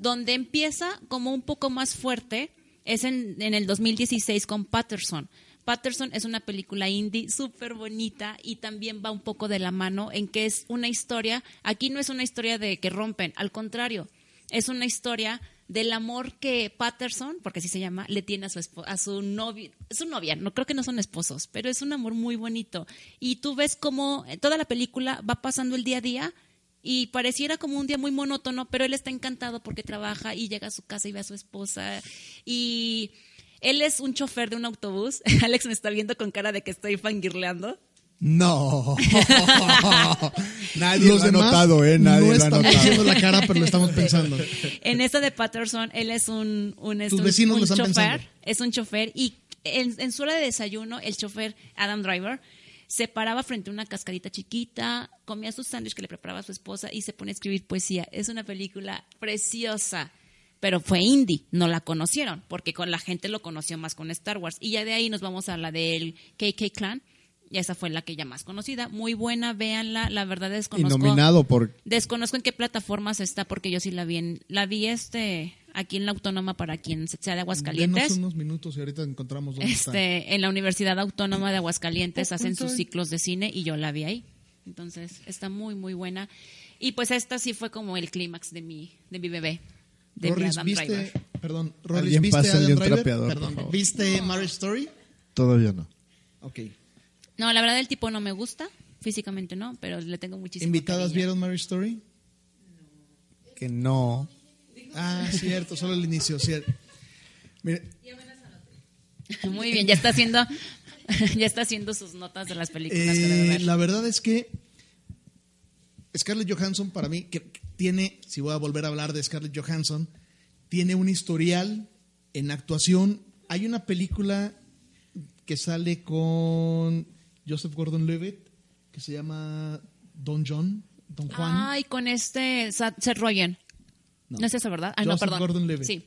donde empieza como un poco más fuerte es en, en el 2016 con Patterson. Patterson es una película indie súper bonita y también va un poco de la mano en que es una historia, aquí no es una historia de que rompen, al contrario, es una historia del amor que Patterson, porque así se llama, le tiene a su a su novia, su novia, no creo que no son esposos, pero es un amor muy bonito. Y tú ves cómo eh, toda la película va pasando el día a día y pareciera como un día muy monótono, pero él está encantado porque trabaja y llega a su casa y ve a su esposa y él es un chofer de un autobús. Alex me está viendo con cara de que estoy fangirleando. No. Nadie Los lo ha notado, ¿eh? Nadie no lo ha estamos notado. la cara, pero lo estamos pensando. En esta de Patterson, él es un, un, es Tus un- vecinos un lo están chofer, pensando. es un chofer y en, en su hora de desayuno, el chofer Adam Driver se paraba frente a una cascadita chiquita, comía su sándwich que le preparaba su esposa y se pone a escribir poesía. Es una película preciosa, pero fue indie, no la conocieron, porque con la gente lo conoció más con Star Wars. Y ya de ahí nos vamos a la del KK Clan, y esa fue la que ya más conocida. Muy buena, véanla, la verdad Y desconozco. nominado por Desconozco en qué plataformas está porque yo sí la vi en, la vi este aquí en la Autónoma para quien sea de Denos Aguascalientes. unos minutos y ahorita encontramos dónde está. Este, en la Universidad Autónoma de Aguascalientes hacen sus ciclos de cine y yo la vi ahí. Entonces, está muy muy buena. Y pues esta sí fue como el clímax de mi de mi bebé. De mi Rorris, Adam ¿viste, Driver. perdón, Rorris, Alguien ¿viste pásale Adam Driver? trapeador, Perdón, por favor. ¿viste Marriage Story? Todavía no. Ok. No, la verdad el tipo no me gusta, físicamente no, pero le tengo muchísimo ¿Invitadas cariño. vieron Marriage Story? que no. Ah, cierto, solo el inicio, cierto. Muy bien, ya está haciendo ya está haciendo sus notas de las películas eh, la verdad es que Scarlett Johansson para mí que tiene, si voy a volver a hablar de Scarlett Johansson, tiene un historial en actuación. Hay una película que sale con Joseph Gordon-Levitt que se llama Don John, Don Juan. Ay, con este Seth Rogen. No, es eso, ¿verdad? No, Joseph perdón. Gordon-Levitt. Sí.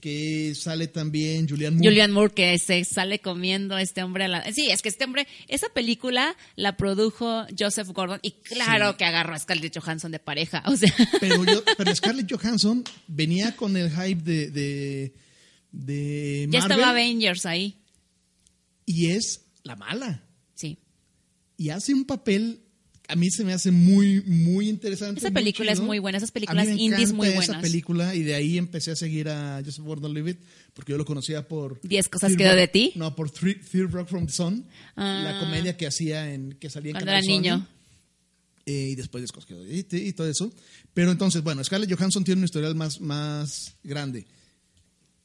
que sale también Julianne Moore. Julian Moore que se sale comiendo este hombre a la... Sí, es que este hombre, esa película la produjo Joseph Gordon y claro que agarró a Scarlett Johansson de pareja, o sea... Pero, yo, pero Scarlett Johansson venía con el hype de, de, de Ya Marvel estaba Avengers ahí. y es la mala. Y hace un papel, a mí se me hace muy, muy interesante. Esa muy película es muy buena, esas A mí películas me indies muy esa buenas. película y de ahí empecé a seguir a Joseph Gordon-Levitt porque yo lo conocía por... Diez cosas Third que veo Rock- de ti. No, por Three, Third Rock from the Sun, Ah. la comedia que hacía en... que salía en Cuando Canal era niño. Eh, y después Diez cosas que veo de ti y todo eso. Pero entonces, bueno, Scarlett Johansson tiene un historial más, más grande.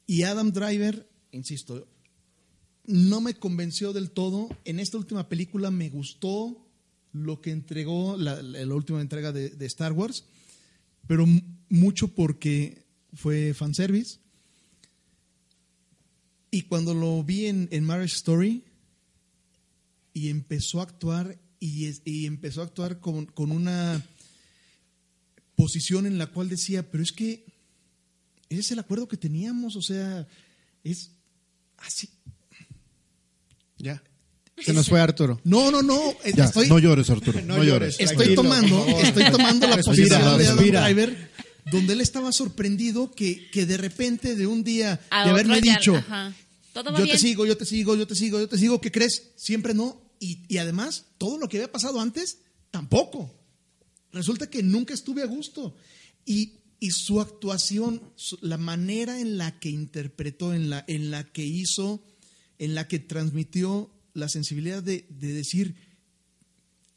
Y Adam Driver, insisto, no me convenció del todo. En esta última película me gustó lo que entregó la, última entrega de, Star Wars, pero mucho porque fue fanservice. Y cuando lo vi en, Marriage Story y empezó a actuar y empezó a actuar con, con una posición en la cual decía, pero es que ese es el acuerdo que teníamos, o sea, es así. Ya. Se nos fue Arturo. No, no, no, eh, Ya, estoy, no llores, Arturo. No No, llores. estoy Tranquilo, tomando, estoy tomando la Respira, posición de Adam. Driver, donde él estaba sorprendido que, que de repente de un día A de haberme ya- dicho, ajá. Todo va yo bien. te sigo, yo te sigo, yo te sigo, yo te sigo, ¿qué crees? Siempre no. Y, y además, todo lo que había pasado antes, tampoco. Resulta que nunca estuve a gusto. Y, y su actuación, su- la manera en la que interpretó, en la, en la que hizo, en la que transmitió la sensibilidad de, de decir,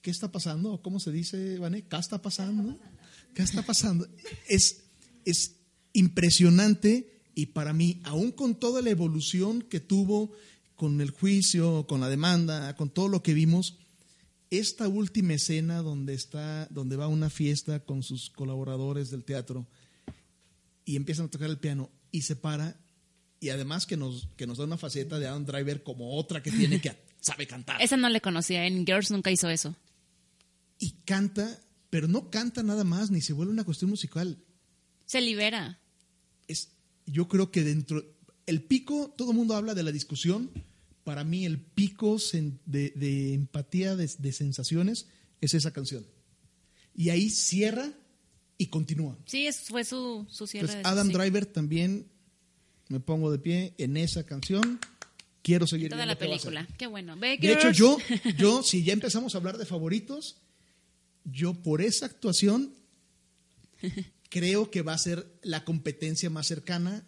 ¿qué está pasando? ¿O ¿Cómo se dice, Vané? ¿Qué está pasando? ¿Qué está pasando? Es, es impresionante y para mí, aún con toda la evolución que tuvo con el juicio, con la demanda, con todo lo que vimos, esta última escena donde está, donde va a una fiesta con sus colaboradores del teatro y empiezan a tocar el piano y se para y además que nos, que nos da una faceta de Adam Driver como otra que tiene que sabe cantar Esa no le conocía. En Girls nunca hizo eso. y canta, pero no canta nada más ni se vuelve una cuestión musical. Se libera. Es, yo creo que dentro el pico, todo el mundo habla de la discusión. Para mí el pico de, de empatía, de, de sensaciones, es esa canción. Y ahí cierra y continúa. Sí, fue su, su cierre. Entonces, Adam sí. Driver también me pongo de pie en esa canción. Quiero seguir Toda viendo la película. Qué bueno. De hecho, yo, yo, si ya empezamos a hablar de favoritos, yo por esa actuación creo que va a ser la competencia más cercana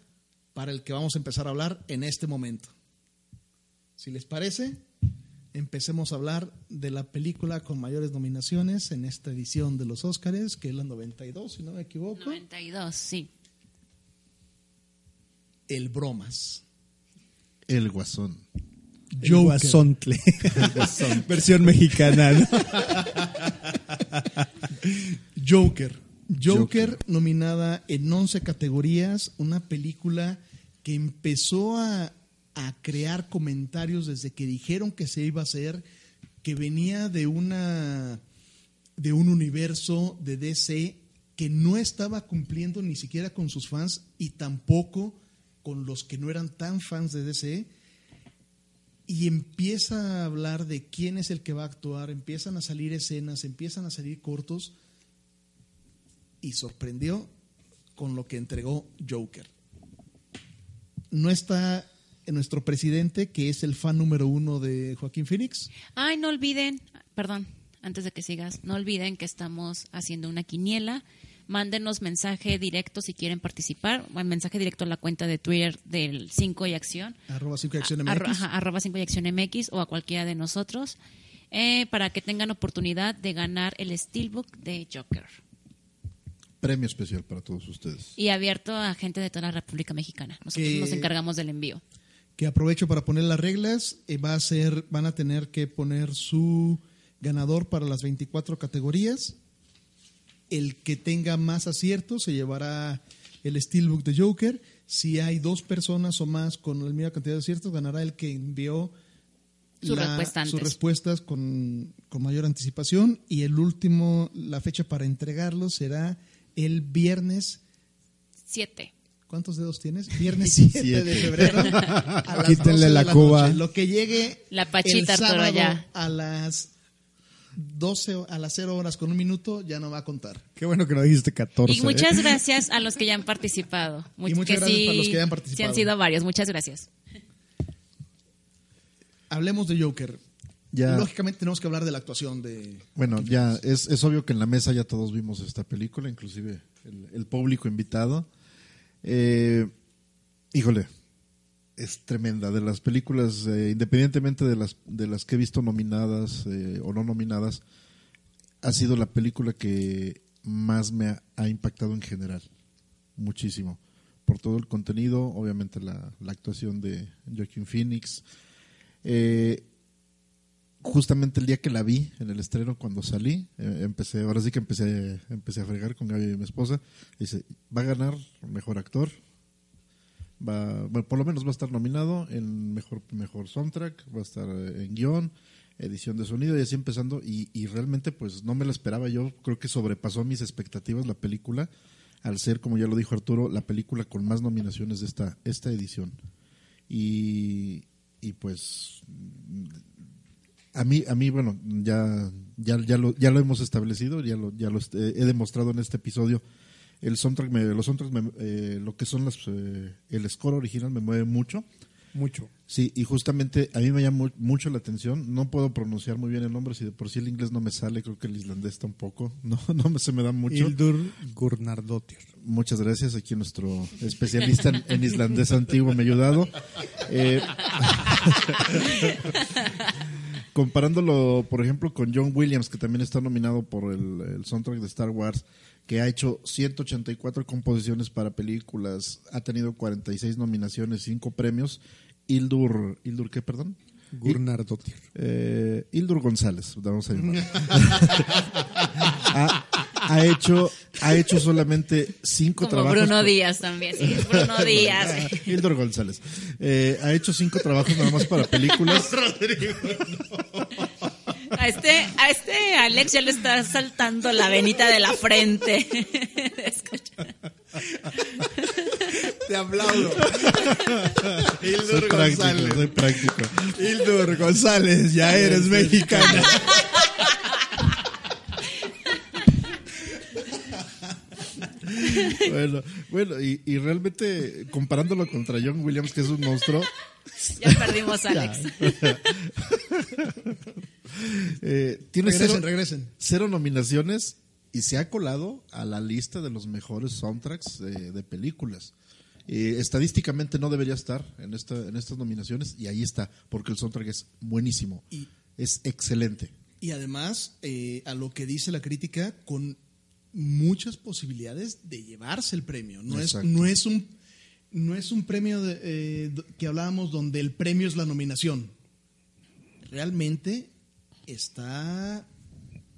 para el que vamos a empezar a hablar en este momento. Si les parece, empecemos a hablar de la película con mayores nominaciones en esta edición de los Óscares, que es la 92, si no me equivoco. 92, sí. El Bromas. El guasón. El Joker. Guasontle. Versión mexicana. ¿no? Joker. Joker, nominada en 11 categorías, una película que empezó a, a crear comentarios desde que dijeron que se iba a hacer, que venía de una de un universo de DC que no estaba cumpliendo ni siquiera con sus fans y tampoco con los que no eran tan fans de DC y empieza a hablar de quién es el que va a actuar, empiezan a salir escenas, empiezan a salir cortos y sorprendió con lo que entregó Joker. No está nuestro presidente, que es el fan número uno de Joaquín Phoenix. Ay, no olviden, perdón, antes de que sigas, no olviden que estamos haciendo una quiniela. Mándenos mensaje directo si quieren participar, o mensaje directo a la cuenta de Twitter del 5 y Acción. Arroba 5 Acción MX. Arro- ajá, arroba 5 y Acción MX o a cualquiera de nosotros eh, para que tengan oportunidad de ganar el Steelbook de Joker Premio especial para todos ustedes. y abierto a gente de toda la República Mexicana. Nosotros Que- nos encargamos del envío. que aprovecho para poner las reglas, eh, va a ser, van a tener que poner su ganador para las 24 categorías. El que tenga más aciertos se llevará el Steelbook de Joker. Si hay dos personas o más con la misma cantidad de aciertos, ganará el que envió Su respuesta antes. sus respuestas con, con mayor anticipación. Y el último, la fecha para entregarlo será el viernes Siete. ¿Cuántos dedos tienes? Viernes 7 de febrero. A las Quítenle 12 de la cuba. noche. Lo que llegue. La pachita, el sábado ya. A las 12 a las 0 horas con un minuto ya no va a contar. Qué bueno que no dijiste 14. Y muchas ¿eh? gracias a los que ya han participado. Much- Y muchas gracias sí- para los que ya han Sí participado. han sido varios. Muchas gracias. Hablemos de Joker. Ya. Lógicamente tenemos que hablar de la actuación de... Bueno, ya es, es obvio que en la mesa ya todos vimos esta película, inclusive el, el público invitado. Eh, híjole, es tremenda. De las películas, eh, independientemente de las, de las que he visto nominadas eh, o no nominadas, ha sido la película que más me ha, impactado en general. Muchísimo. Por todo el contenido, obviamente la, la actuación de Joaquin Phoenix. Eh, justamente el día que la vi en el estreno cuando salí eh, empecé ahora sí que empecé empecé a fregar con Gaby mi esposa dice va a ganar mejor actor va bueno, por lo menos va a estar nominado en mejor mejor soundtrack va a estar eh, en guion edición de sonido y así empezando y, y realmente pues no me lo esperaba yo creo que sobrepasó mis expectativas la película al ser como ya lo dijo Arturo la película con más nominaciones de esta esta edición y y pues a mí, a mí bueno, ya, ya, ya, lo, ya lo hemos establecido, ya lo, ya lo eh, he demostrado en este episodio. El soundtrack, me, los soundtracks, me- eh, lo que son las, eh, el score original me mueve mucho. Mucho. Sí, y justamente a mí me llama mu- mucho la atención. No puedo pronunciar muy bien el nombre, si de por sí el inglés no me sale, creo que el islandés tampoco. No, no me- se me da mucho. Hildur Gurnardóttir. Muchas gracias. Aquí nuestro especialista en, en islandés antiguo me ha ayudado. Eh, comparándolo, por ejemplo, con John Williams, que también está nominado por el, el soundtrack de Star Wars, que ha hecho 184 composiciones para películas, ha tenido 46 nominaciones, 5 premios. Hildur, Hildur ¿qué, perdón? Gurnardóttir. Eh, Hildur González, vamos a llamar. ha, ha hecho, ha hecho solamente cinco Como trabajos. Bruno por- Díaz también. Sí, Bruno Díaz. Hildur González. Eh, ha hecho cinco trabajos nada más para películas. A este, a este Alex ya le está saltando la venita de la frente. Escucha. Te aplaudo. Soy Hildur práctico, González. soy práctico. Hildur González, ya eres mexicana. Bueno, bueno y, y realmente comparándolo contra John Williams, que es un monstruo, Ya perdimos a Alex. Eh, tiene Regresen, cero, regresen. cero nominaciones y se ha colado a la lista de los mejores soundtracks de, de películas. Eh, estadísticamente no debería estar en, esta, en estas nominaciones y ahí está, porque el soundtrack es buenísimo, Y- es excelente. Y además, eh, a lo que dice la crítica, con muchas posibilidades de llevarse el premio. No, es, no, es, un, no es un premio de, eh, que hablábamos donde el premio es la nominación. Realmente está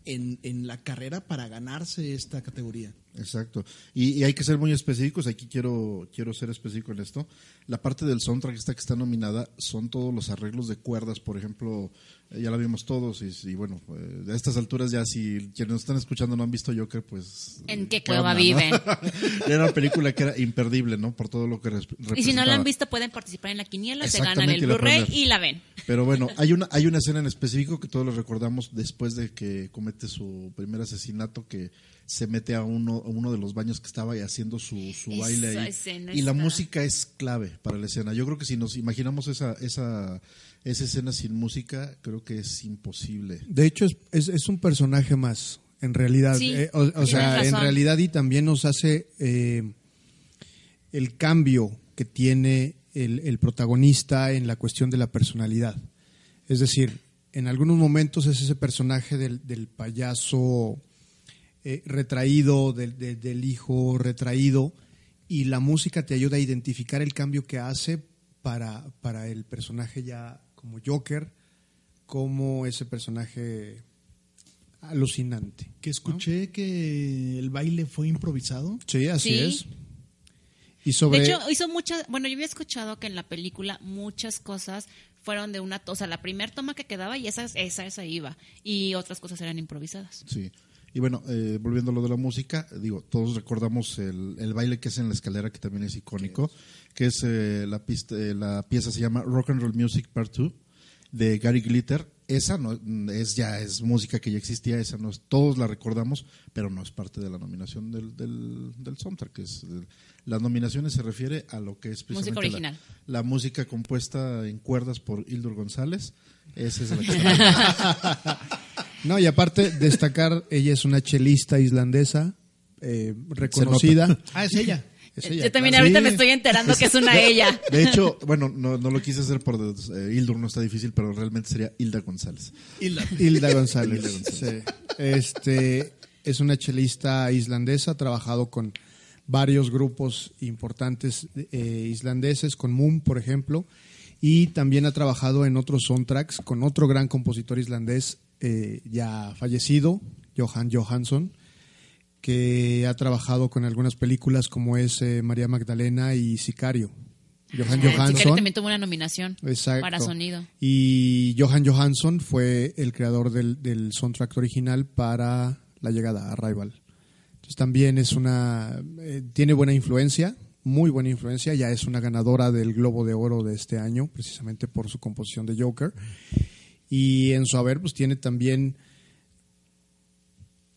en, en la carrera para ganarse esta categoría. Exacto. Y, y hay que ser muy específicos. Aquí quiero, quiero ser específico en esto. La parte del soundtrack esta que está nominada son todos los arreglos de cuerdas. Por ejemplo, eh, ya la vimos todos. Y, y bueno, eh, a estas alturas ya si quienes nos están escuchando no han visto Joker, pues... ¿En qué ¿qué cueva no? viven? Era una película que era imperdible, ¿no? Por todo lo que res- Y si no la representaba. han visto, pueden participar en la quiniela, se ganan el Blu-ray y la ven. Pero bueno, hay una, hay una escena en específico que todos lo recordamos después de que comete su primer asesinato, que se mete a uno, a uno de los baños que estaba y haciendo su, su Esa baile ahí. Y la está- música es clave para la escena. Yo creo que si nos imaginamos esa, esa, esa escena sin música, creo que es imposible. De hecho, es, es, es un personaje más, en realidad. Sí, Eh, o, sea, en realidad y también nos hace eh, el cambio que tiene el, el protagonista en la cuestión de la personalidad. Es decir, en algunos momentos es ese personaje del, del payaso eh, retraído, del, del- del hijo retraído, y la música te ayuda a identificar el cambio que hace para, para el personaje ya como Joker, como ese personaje alucinante. Que escuché que el baile fue improvisado. Sí, así Sí. es. Y sobre De hecho, hizo muchas. Bueno, yo había escuchado que en la película muchas cosas fueron de una. O sea, la primera toma que quedaba y esa, esa, esa iba. Y otras cosas eran improvisadas. Sí. Y bueno, eh, volviendo a lo de la música, digo, todos recordamos el, el baile que es en la escalera, que también es icónico, que es eh, la, pista, eh, la pieza se llama Rock and Roll Music Part 2 de Gary Glitter. esa no es ya es música que ya existía, esa no es, todos la recordamos, pero no es parte de la nominación del, del, del soundtrack. Es, eh, las nominaciones se refiere a lo que es precisamente la- original. La, música compuesta en cuerdas por Hildur González. Esa es la que No, y aparte, destacar, ella es una chelista islandesa, eh, reconocida. Ah, es ella. Es ella, Yo también claro. ahorita Sí. me estoy enterando que es una ella. De hecho, bueno, no, no lo quise hacer por eh, Hildur, no está difícil, pero realmente sería Hilda González. Hilda. Hilda González. Hilda González. Sí. Este, es una chelista islandesa, ha trabajado con varios grupos importantes eh, islandeses, con Moon, por ejemplo, y también ha trabajado en otros soundtracks con otro gran compositor islandés eh, ya fallecido, Johan Johansson, que ha trabajado con algunas películas como es eh, María Magdalena y Sicario. Johan Ah, Sicario Johansson. también tuvo una nominación Exacto. para sonido. Y Johan Johansson fue el creador del, del soundtrack original para la llegada a Arrival. Entonces también es una. eh, tiene buena influencia, muy buena influencia. Ya es una ganadora del Globo de Oro de este año, precisamente por su composición de Joker. Y en su haber, pues tiene también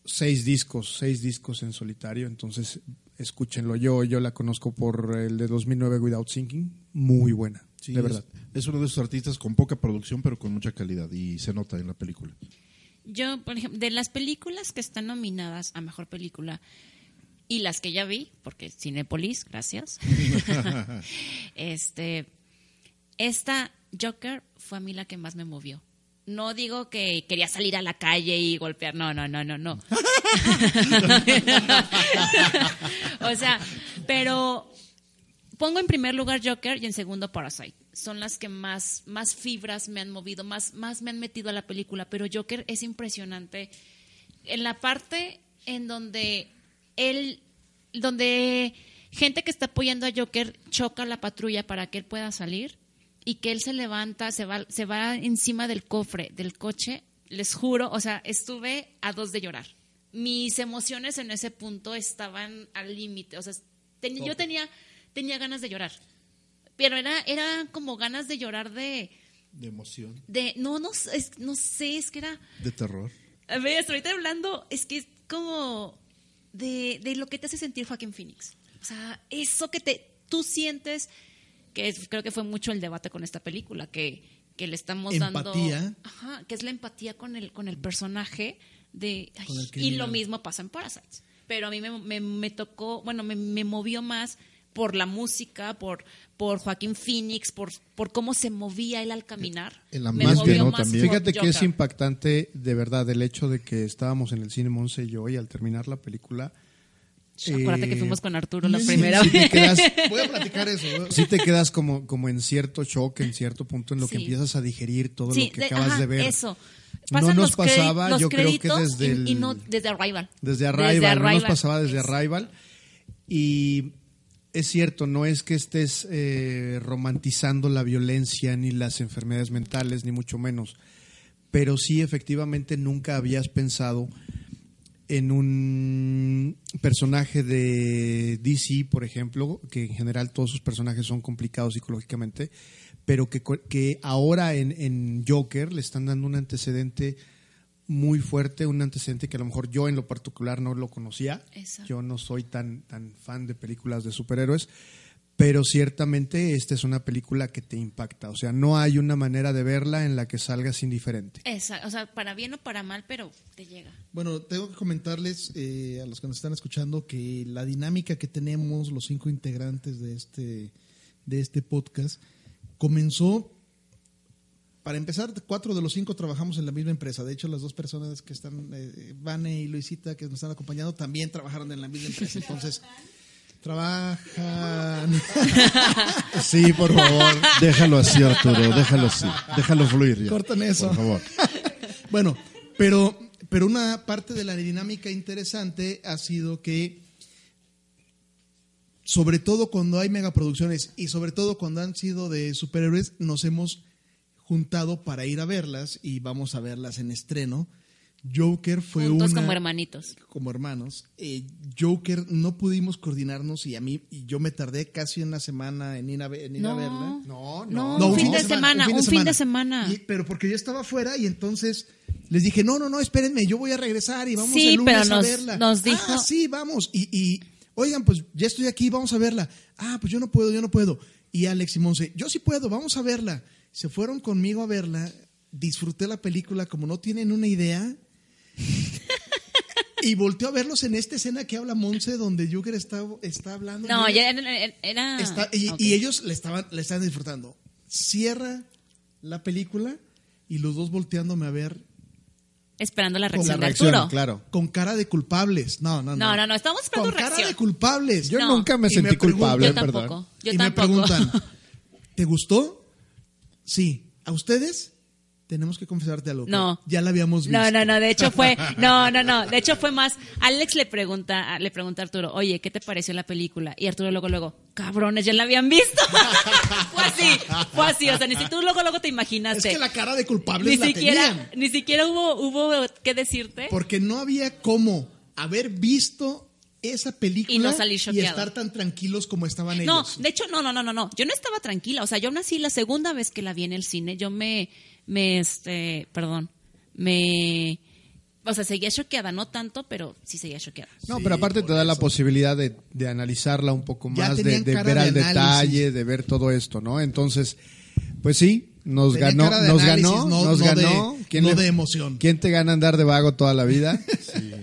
seis discos, seis discos en solitario. Entonces, escúchenlo. Yo, yo la conozco por el de 2009, Without Thinking. Muy buena, Sí, de es- verdad. Es, uno de esos artistas con poca producción, pero con mucha calidad, y se nota en la película. Yo, por ejemplo, de las películas que están nominadas a mejor película y las que ya vi, porque Cinepolis, gracias. este, esta Joker fue a mí la que más me movió. No digo que quería salir a la calle y golpear, no, no, no, no, no. o sea, pero pongo en primer lugar Joker y en segundo Parasite. Son las que más, más fibras me han movido, más, más me han metido a la película. Pero Joker es impresionante. En la parte en donde él, donde gente que está apoyando a Joker choca la patrulla para que él pueda salir y que él se levanta, se va, se va encima del cofre del coche, les juro, o sea, estuve a dos de llorar. Mis emociones en ese punto estaban al límite, o sea, ten- yo tenía, tenía ganas de llorar, pero era, era como ganas de llorar de, De emoción, de no, no, es- no sé, es que era, de terror. a ver, ahorita hablando, es que es como de, de lo que te hace sentir Joaquín Phoenix. O sea, eso que te, tú sientes, que es- creo que fue mucho el debate con esta película, que, que le estamos Empatía. dando... Ajá, que es la empatía con el, con el personaje de... ay, Con el y lo mismo pasa en Parasites. Pero a mí me, me- me tocó, bueno, me, me movió más por la música, por, por Joaquín Phoenix, por, por cómo se movía él al caminar. Me ambiente, movió ¿no? más También. por Fíjate que es impactante de verdad el hecho de que estábamos en el cine Monse y yo y al terminar la película Acuérdate que Eh, fuimos con Arturo la sí, primera sí te vez. quedas, Voy a platicar eso. sí te quedas como, como en cierto shock, en cierto punto en lo que empiezas a digerir todo Sí, lo que de- acabas ajá, de ver. Eso. No nos pasaba, los yo creo que desde y, el- y no desde Arrival. Desde Arrival, no nos pasaba desde Es- Arrival. Y es cierto, no es que estés eh, romantizando la violencia ni las enfermedades mentales, ni mucho menos. Pero sí, efectivamente, nunca habías pensado en un personaje de DC, por ejemplo, que en general todos sus personajes son complicados psicológicamente, pero que, que ahora en, en Joker le están dando un antecedente muy fuerte, un antecedente que a lo mejor yo en lo particular no lo conocía. Exacto. Yo no soy tan, tan fan de películas de superhéroes, pero ciertamente esta es una película que te impacta. O sea, no hay una manera de verla en la que salgas indiferente. Esa- o sea, para bien o para mal, pero te llega. Bueno, tengo que comentarles eh, a los que nos están escuchando que la dinámica que tenemos los cinco integrantes de este, de este podcast comenzó, para empezar, cuatro de los cinco trabajamos en la misma empresa. De hecho, las dos personas que están, eh, Vane y Luisita, que nos están acompañando, también trabajaron en la misma empresa. Entonces, trabajan... Sí, por favor. Déjalo así, Arturo, déjalo así. Déjalo fluir ya. Cortan eso. Por favor. Bueno, pero, pero una parte de la dinámica interesante ha sido que, sobre todo cuando hay megaproducciones y sobre todo cuando han sido de superhéroes, nos hemos juntado para ir a verlas y vamos a verlas en estreno. Joker fue Juntos una como hermanitos. como hermanos. Eh, Joker no pudimos coordinarnos y a mí y yo me tardé casi una semana en ir a, en ir a verla. No, No, No, un fin de semana, un fin de semana. Y- pero porque yo estaba afuera y entonces les dije, no, no, no, espérenme, yo voy a regresar y vamos Sí, el lunes pero a nos- verla. nos dijo- Ah, sí, vamos. Y, y, oigan, pues ya estoy aquí, vamos a verla. Ah, pues yo no puedo, yo no puedo. Y Alex y Monse, yo sí puedo, vamos a verla. Se fueron conmigo a verla, disfruté la película como no tienen una idea. Y volteó a verlos en esta escena que habla Monse, donde Joker está, está hablando. No, Y- ya era... era- Está- y, ellos le estaban, le estaban disfrutando. Cierra la película y los dos volteándome a ver Esperando la Con reacción la de reacción, Arturo. claro. con cara de culpables. No, no, no. No, no, no, estamos esperando Con cara de culpables. Yo No. nunca me Y sentí me culpable, Yo tampoco. Yo y tampoco. me preguntan, ¿te gustó? Sí. ¿A ustedes? Tenemos que confesarte algo. No. Ya la habíamos visto. No, no, no, de hecho fue, no, no, no, de hecho fue más, Alex le pregunta, le pregunta a Arturo, oye, ¿qué te pareció la película? Y Arturo luego, luego, cabrones, ya la habían visto. fue así, fue así, o sea, ni si tú luego, luego te Es imaginaste. que la cara de culpables ni la siquiera, tenían. ni siquiera hubo, hubo que decirte. Porque no había cómo haber visto esa película Y no y estar tan tranquilos como estaban No, ellos. de hecho, no, no, no, no, no. Yo no estaba tranquila. O sea, yo aún así, la segunda vez que la vi en el cine, yo me, me, este, perdón, me, o sea, seguía choqueada, no tanto, pero sí seguía choqueada. No, Sí, pero aparte te da la posibilidad de, de analizarla un poco más, de, ver de al detalle, de ver todo esto, ¿no? Entonces, pues sí, nos Tenían ganó, cara de nos análisis, ganó, no- nos no de- ganó. no de emoción. ¿Quién te gana andar de vago toda la vida?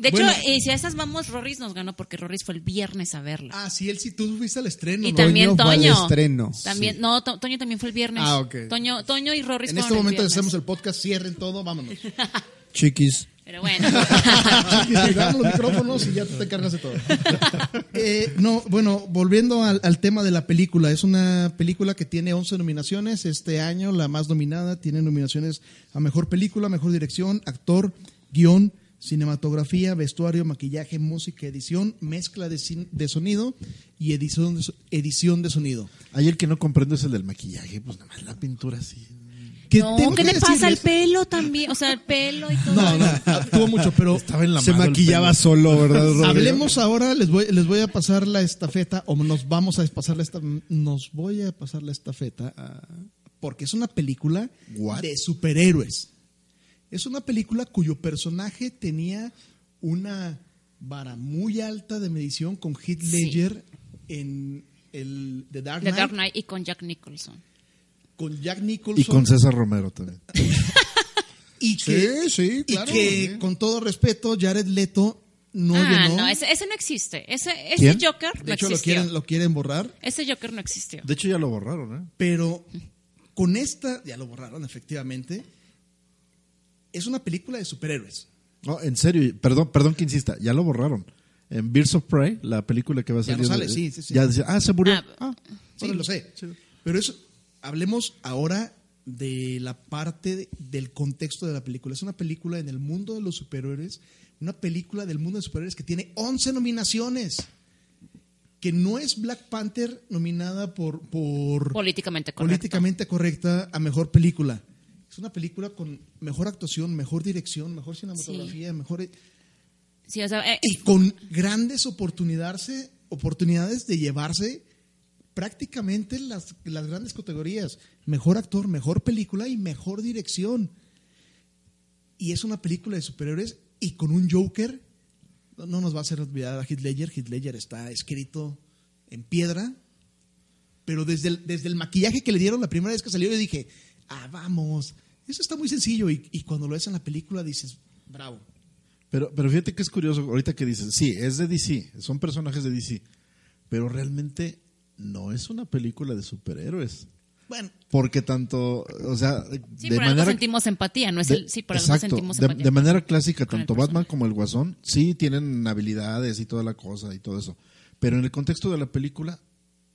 De hecho, Bueno. eh, si a esas vamos, Rorris nos ganó porque Rorris fue el viernes a verla. Ah, sí, él sí, tú fuiste al estreno. y ¿no? también Toño fue al Toño. estreno, También, sí. no, To- Toño también fue el viernes. Ah, ok. Toño, Toño y Rorris En este momento hacemos el podcast, cierren todo, vámonos. Chiquis. Pero bueno. Chiquis, los micrófonos y ya tú te cargas de todo. Eh, no, bueno, volviendo al, al tema de la película, es una película que tiene 11 nominaciones. Este año la más nominada tiene nominaciones a Mejor Película, Mejor Dirección, Actor, Guión, Cinematografía, Vestuario, Maquillaje, Música, Edición, Mezcla de, cin- de Sonido y edición de, so- edición de Sonido. Ahí el que no comprendo es el del maquillaje, pues nada más la pintura no, tengo ¿qué que le pasa al pelo también? O sea, el pelo y todo. No, no, tuvo mucho, pero Estaba en la Se maquillaba solo, ¿verdad, Rodrigo? Hablemos ahora, les voy, les voy a pasar la estafeta, o nos vamos a pasar la esta, nos voy a pasar la estafeta, ah, porque es una película What? de superhéroes. Es una película cuyo personaje tenía una vara muy alta de medición con Heath Sí. Ledger en el The Dark The Knight, Dark Knight y con Jack Nicholson. con Jack Nicholson Y con César Romero también. y que, Sí, sí, y claro. que, con todo respeto, Jared Leto no ah, llenó. no, ese, ese no existe. Ese, ese. Joker de no hecho, lo quieren, lo quieren borrar. Ese Joker no existió. De hecho ya lo borraron, ¿eh? Pero con esta, ya lo borraron efectivamente, es una película de superhéroes. No, en serio, perdón, perdón que insista, ya lo borraron. En Birds of Prey, la película que va a Ya salir. no sale, de- sí, sí, sí. Ya decía, ah, se murió. Ah, Ah, Sí, órale. lo sé. Sí. Pero eso, hablemos ahora de la parte de- del contexto de la película. Es una película en el mundo de los superhéroes, una película del mundo de superhéroes que tiene 11 nominaciones. Que no es Black Panther nominada por, por Políticamente correcto. políticamente correcta a mejor película. Es una película con mejor actuación, mejor dirección, mejor cinematografía, mejor Sí, o sea, eh, y con grandes oportunidades, oportunidades de llevarse prácticamente las, las grandes categorías. Mejor actor, mejor película y mejor dirección. Y es una película de superhéroes y con un Joker. No, no nos va a hacer olvidar a Heath Ledger. Heath Ledger está escrito en piedra. Pero desde el, desde el maquillaje que le dieron la primera vez que salió, yo dije, ah, vamos, eso está muy sencillo. Y, y cuando lo ves en la película dices, bravo. Pero, pero fíjate que es curioso, ahorita que dices, sí, es de DC, son personajes de DC, pero realmente no es una película de superhéroes. Bueno, Porque tanto, o sea, sí, de por algo manera... sentimos empatía, no es de- el, sí, por algo exacto, sentimos de, empatía. de manera clásica, tanto Batman como el Guasón, sí tienen habilidades y toda la cosa y todo eso. Pero en el contexto de la película,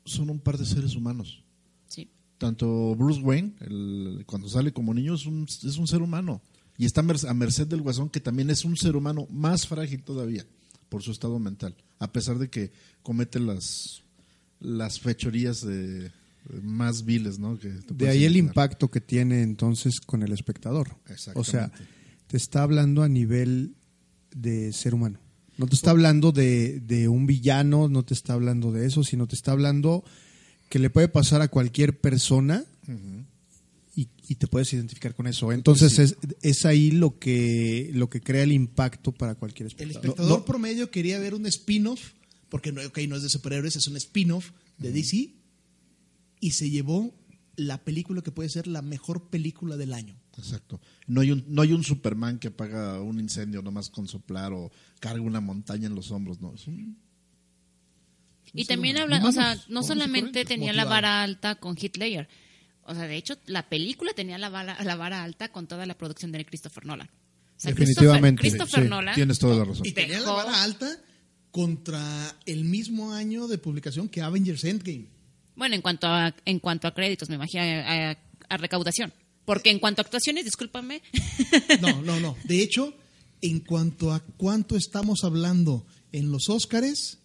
son un par de seres humanos. Sí. Tanto Bruce Wayne, el- cuando sale como niño, es un, es un ser humano. Y está a mer- a merced del guasón, que también es un ser humano más frágil todavía por su estado mental. A pesar de que comete las, las fechorías de, más viles, ¿no? Que De ahí el impacto que tiene entonces con el espectador. O sea, te está hablando a nivel de ser humano. No te está hablando de, de un villano, no te está hablando de eso, sino te está hablando que le puede pasar a cualquier persona y, y te puedes identificar con eso. Entonces es, es ahí lo que, lo que crea el impacto para cualquier El espectador. espectador promedio quería ver un spin-off, porque no, ok, no es de superhéroes, es un spin-off de DC, y se llevó la película que puede ser la mejor película del año. Exacto. No hay, un, no hay un Superman que apaga un incendio nomás con soplar o carga una montaña en los hombros, no. Es un- Y también habla, o sea, no solamente tenía la vara alta con Hitler. O sea, de hecho, la película tenía la vara, la vara alta con toda la producción de Christopher Nolan. O sea, Definitivamente, Christopher, Christopher sí, Nolan. Tienes toda la razón. Y tenía la vara alta contra el mismo año de publicación que Avengers Endgame. Bueno, en cuanto a, en cuanto a créditos, me imagino, a, a- a recaudación. Porque en cuanto a actuaciones, discúlpame, No, no, no. De hecho, en cuanto a cuánto estamos hablando en los Óscares,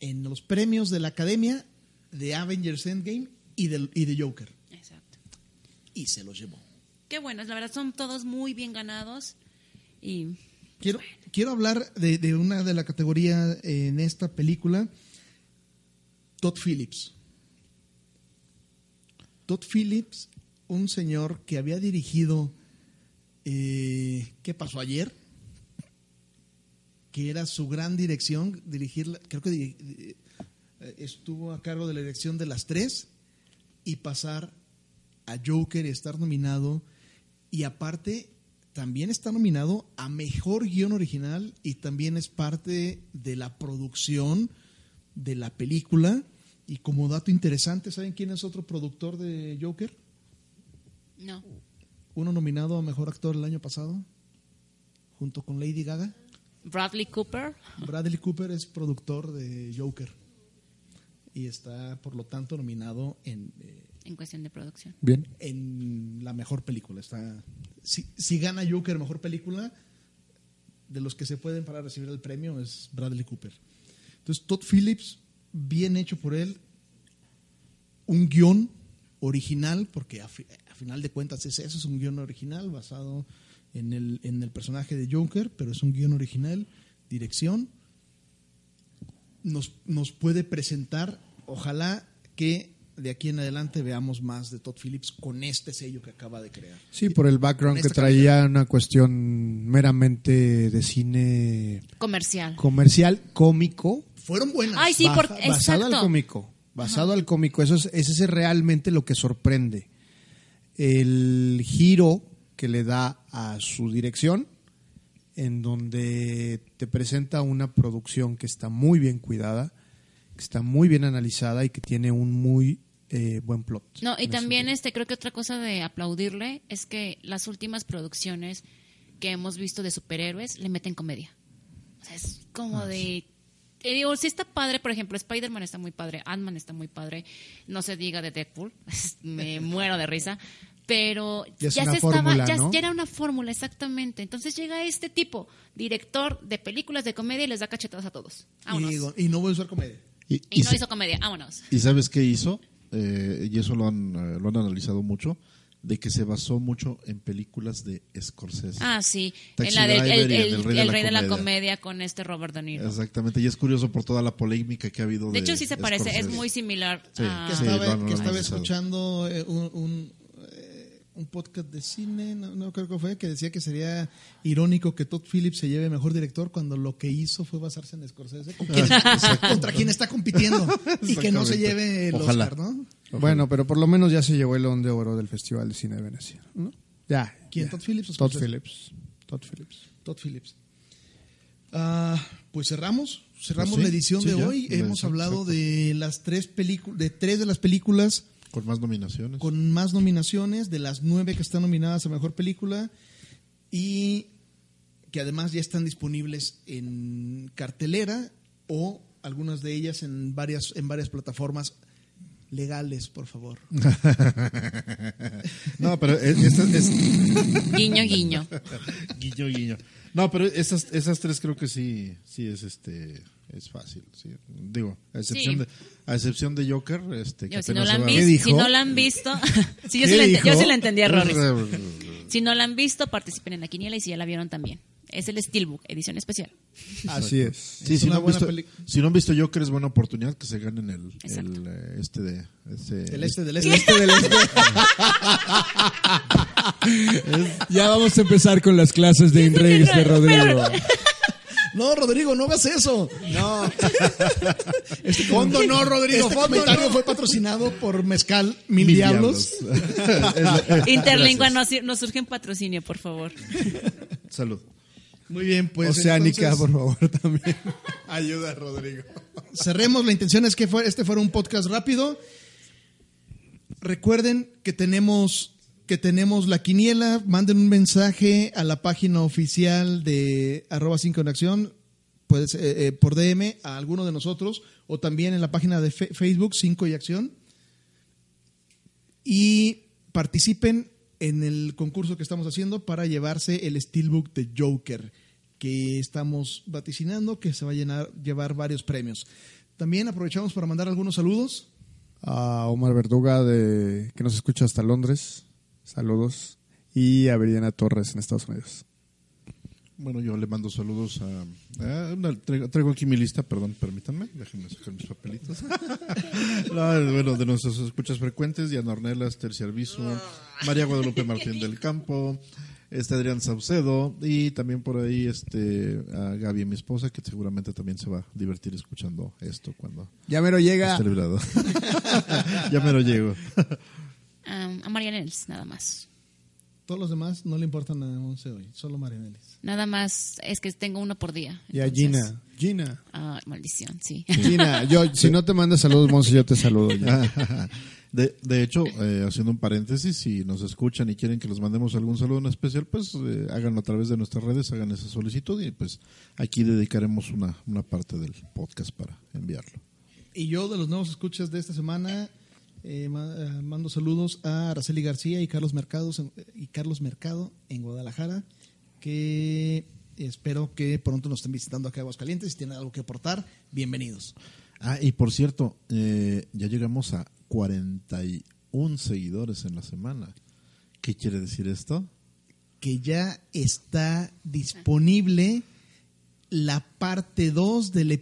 en los premios de la Academia, de Avengers Endgame y de, y de Joker. Exacto. Y se los llevó. Qué bueno, la verdad son todos muy bien ganados. Y Quiero, quiero hablar de, de una de la categoría en esta película, Todd Phillips. Todd Phillips, un señor que había dirigido eh, ¿Qué pasó ayer? Que era su gran dirección, dirigir, creo que eh, estuvo a cargo de la dirección de las tres y pasar a Joker y estar nominado. Y aparte, también está nominado a Mejor Guión Original y también es parte de la producción de la película. Y como dato interesante, ¿saben quién es otro productor de Joker? no. Uno nominado a Mejor Actor el año pasado, junto con Lady Gaga. Bradley Cooper. Bradley Cooper es productor de Joker y está, por lo tanto, nominado en, eh, En cuestión de producción. Bien. en la mejor película. Está, si, si gana Joker mejor película, de los que se pueden para recibir el premio es Bradley Cooper. Entonces, Todd Phillips, bien hecho por él, un guion original, porque a, fi- a final de cuentas es eso, es un guion original basado en el, en el personaje de Joker, pero es un guion original, dirección, nos, nos puede presentar, ojalá que de aquí en adelante veamos más de Todd Phillips con este sello que acaba de crear. Sí, por el background que traía una cuestión meramente de cine Comercial. comercial, cómico, Fueron buenas. Ay, sí, baja- porque, basado al cómico, basado al cómico. Eso es, ese es realmente lo que sorprende. El giro que le da a su dirección, en donde te presenta una producción que está muy bien cuidada, que está muy bien analizada y que tiene un muy eh, buen plot. No, y también este creo que otra cosa de aplaudirle es que las últimas producciones que hemos visto de superhéroes le meten comedia. O sea, es como de te digo, sí está padre, por ejemplo, Spider-Man está muy padre, Ant-Man está muy padre, no se diga de Deadpool, me muero de risa, pero Ya ya, es una se estaba, fórmula, ya, ¿no? ya era una fórmula, exactamente. Entonces llega este tipo, director de películas de comedia y les da cachetadas a todos. Vámonos. y, y no voy a usar comedia. Y, Y y no se- hizo comedia, vámonos. ¿Y sabes qué hizo? Eh, y eso lo han, eh, lo han analizado mucho, de que se basó mucho en películas de Scorsese. Ah, sí, Taxi en la del Driver el, el- El Rey de el la Rey de la Comedia. Con este Robert De Niro. Exactamente, y es curioso por toda la polémica que ha habido. De hecho, sí se parece, es Scorsese. muy similar Sí, a... que sí, estaba, han que estaba escuchando eh, un, un, un podcast de cine, no, no creo que fue, que decía que sería irónico que Todd Phillips se lleve mejor director cuando lo que hizo fue basarse en Scorsese, con quien- contra quien está compitiendo y que no se lleve el Ojalá. Oscar, ¿no? Bueno, pero por lo menos ya se llevó el León de Oro del Festival de Cine de Venecia. ¿no? Ya. ¿Quién, ya. Todd Phillips o Todd? Phillips. Todd Phillips. Todd Phillips. Ah, pues cerramos, cerramos Pues sí, la edición sí, de ya, hoy. Hemos hablado exacto. de las tres películas, de tres de las películas Con más nominaciones. con más nominaciones, de las nueve que están nominadas a mejor película y que además ya están disponibles en cartelera o algunas de ellas en varias en varias plataformas legales, por favor. No, pero es- esta- es, Guiño, guiño. guiño, guiño. No, pero esas, esas tres creo que sí, sí es este, es fácil. sí. Digo, a excepción Sí. de, a excepción de Joker, este, que Yo, si, no la han visto, dijo? si no la han visto, sí, yo, ¿Qué sí la yo sí la entendí a Rorris. Si no la han visto, participen en la quiniela y si ya la vieron también. Es el Steelbook, edición especial. Así es. Sí, Es si, una no visto, si no han visto Joker es buena oportunidad que se ganen el, el, eh, este de ese- Del este, del este. Este del este. ya vamos a empezar con las clases de inglés de Rodrigo. No, Rodrigo, no hagas eso. No. Este Fondo no, Rodrigo, Este fondo comentario no. fue patrocinado por Mezcal Mil, Mil Diablos. Interlingua, nos, nos surge un patrocinio, por favor. Salud. Muy bien, pues. Oceánica, entonces, por favor, también. Ayuda, Rodrigo. cerremos. La intención es que fue- este fuera un podcast rápido. Recuerden que tenemos que tenemos la quiniela. Manden un mensaje a la página oficial de arroba 5 en acción. Puede ser, eh, eh, por DM a alguno de nosotros o también en la página de Facebook 5 y acción. Y participen en el concurso que estamos haciendo para llevarse el Steelbook de Joker, que estamos vaticinando que se va a llenar, llevar varios premios. También aprovechamos para mandar algunos saludos. A Omar Verduga, de, que nos escucha hasta Londres. Saludos. Y a Veridiana Torres en Estados Unidos. Bueno, yo le mando saludos a... a una- traigo, traigo aquí mi lista, perdón, permítanme, déjenme sacar mis papelitos. No, bueno, de nuestros escuchas frecuentes, Diana Ornelas, Tercia Arbizu, María Guadalupe Martín del Campo, este Adrián Saucedo y también por ahí este a Gaby, mi esposa, que seguramente también se va a divertir escuchando esto cuando Ya mero llega. ya me lo llego. Um, a Mariana Els, nada más. Todos los demás no le importan a 11 hoy, solo Marianelis. Nada más es que tengo uno por día. Y a entonces- Gina. Gina. Ah, maldición, sí. Gina, yo, si no te mandas saludos, Monse, yo te saludo. ya. De, de hecho, eh, haciendo un paréntesis, si nos escuchan y quieren que les mandemos algún saludo en especial, pues eh, háganlo a través de nuestras redes, hagan esa solicitud y pues aquí dedicaremos una, una parte del podcast para enviarlo. Y yo, de los nuevos escuchas de esta semana, eh, eh, mando saludos a Araceli García y Carlos, Mercados en- y Carlos Mercado en Guadalajara, que espero que pronto nos estén visitando acá a Aguascalientes. Si tienen algo que aportar, bienvenidos. Ah, y por cierto, eh, ya llegamos a 41 seguidores en la semana. ¿Qué quiere decir esto? Que ya está disponible la parte 2 del,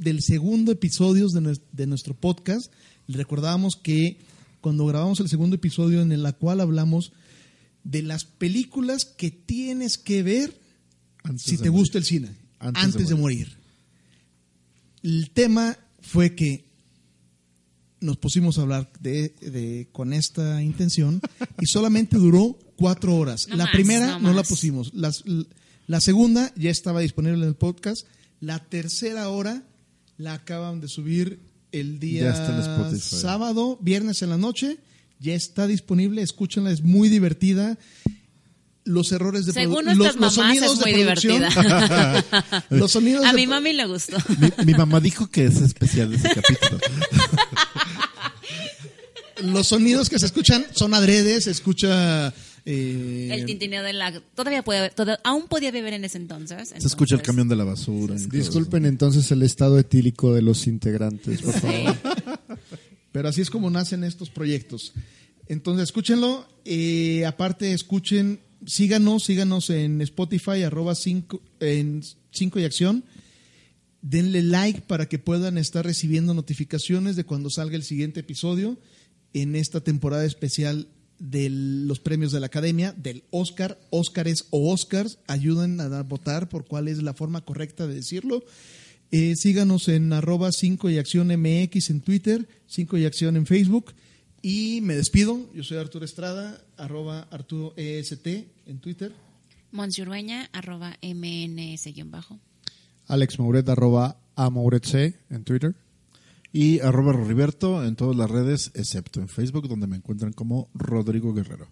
del segundo episodio de, de nuestro podcast. Recordábamos que cuando grabamos el segundo episodio en el cual hablamos de las películas que tienes que ver Antes si te morir. gusta el cine, Antes antes, de de, morir. El tema fue que nos pusimos a hablar de, de- con esta intención y solamente duró cuatro horas. No la más, primera no no, la pusimos. Las- la segunda ya estaba disponible en el podcast. La tercera hora la acaban de subir el día sábado, viernes en la noche. Ya está disponible, escúchenla, es muy divertida. Los errores de Según los, nuestras los mamás es sonidos de muy producción. divertida. los sonidos A de mi mami le gustó. Mi, mi mamá dijo que es especial ese capítulo. los sonidos que se escuchan son adredes, se escucha eh, El tintineo de la... Todavía puede toda- aún podía beber en ese entonces. Se escucha el camión de la basura. Disculpen entonces el estado etílico de los integrantes, por favor. pero así es como nacen estos proyectos. Entonces, escúchenlo. eh, aparte, escuchen, síganos, síganos en Spotify, arroba 5 en 5 y acción. Denle like para que puedan estar recibiendo notificaciones de cuando salga el siguiente episodio en esta temporada especial de los premios de la academia, del Oscar, Óscares o Oscars. Ayuden a dar- votar por cuál es la forma correcta de decirlo. Eh, síganos en arroba 5 y acción MX en Twitter, 5 y acción en Facebook. Y me despido. Yo soy Arturo Estrada, arroba Arturo EST en Twitter. Monsurueña, arroba mns-bajo. Alex Mauret, arroba a Mauret C en Twitter. Y arroba Roriberto en todas las redes, excepto en Facebook, donde me encuentran como Rodrigo Guerrero.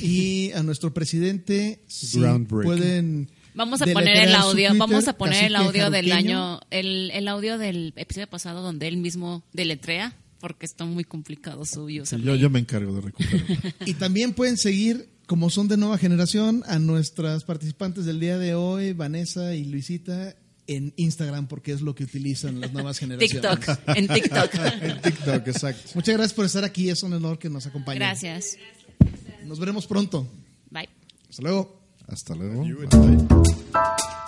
Y a nuestro presidente, si pueden. Vamos a poner el audio, Twitter, vamos a poner el audio del año, el, el audio del episodio pasado donde él mismo deletrea, porque está muy complicado su Sí, username. yo, yo me encargo de recuperarlo. Y también pueden seguir, como son de nueva generación, a nuestras participantes del día de hoy, Vanessa y Luisita, en Instagram, porque es lo que utilizan las nuevas generaciones. TikTok, en TikTok. En TikTok, exacto. Muchas gracias por estar aquí, es un honor que nos acompañen. Gracias. Nos veremos pronto. Bye. Hasta luego. Hasta luego. Bye.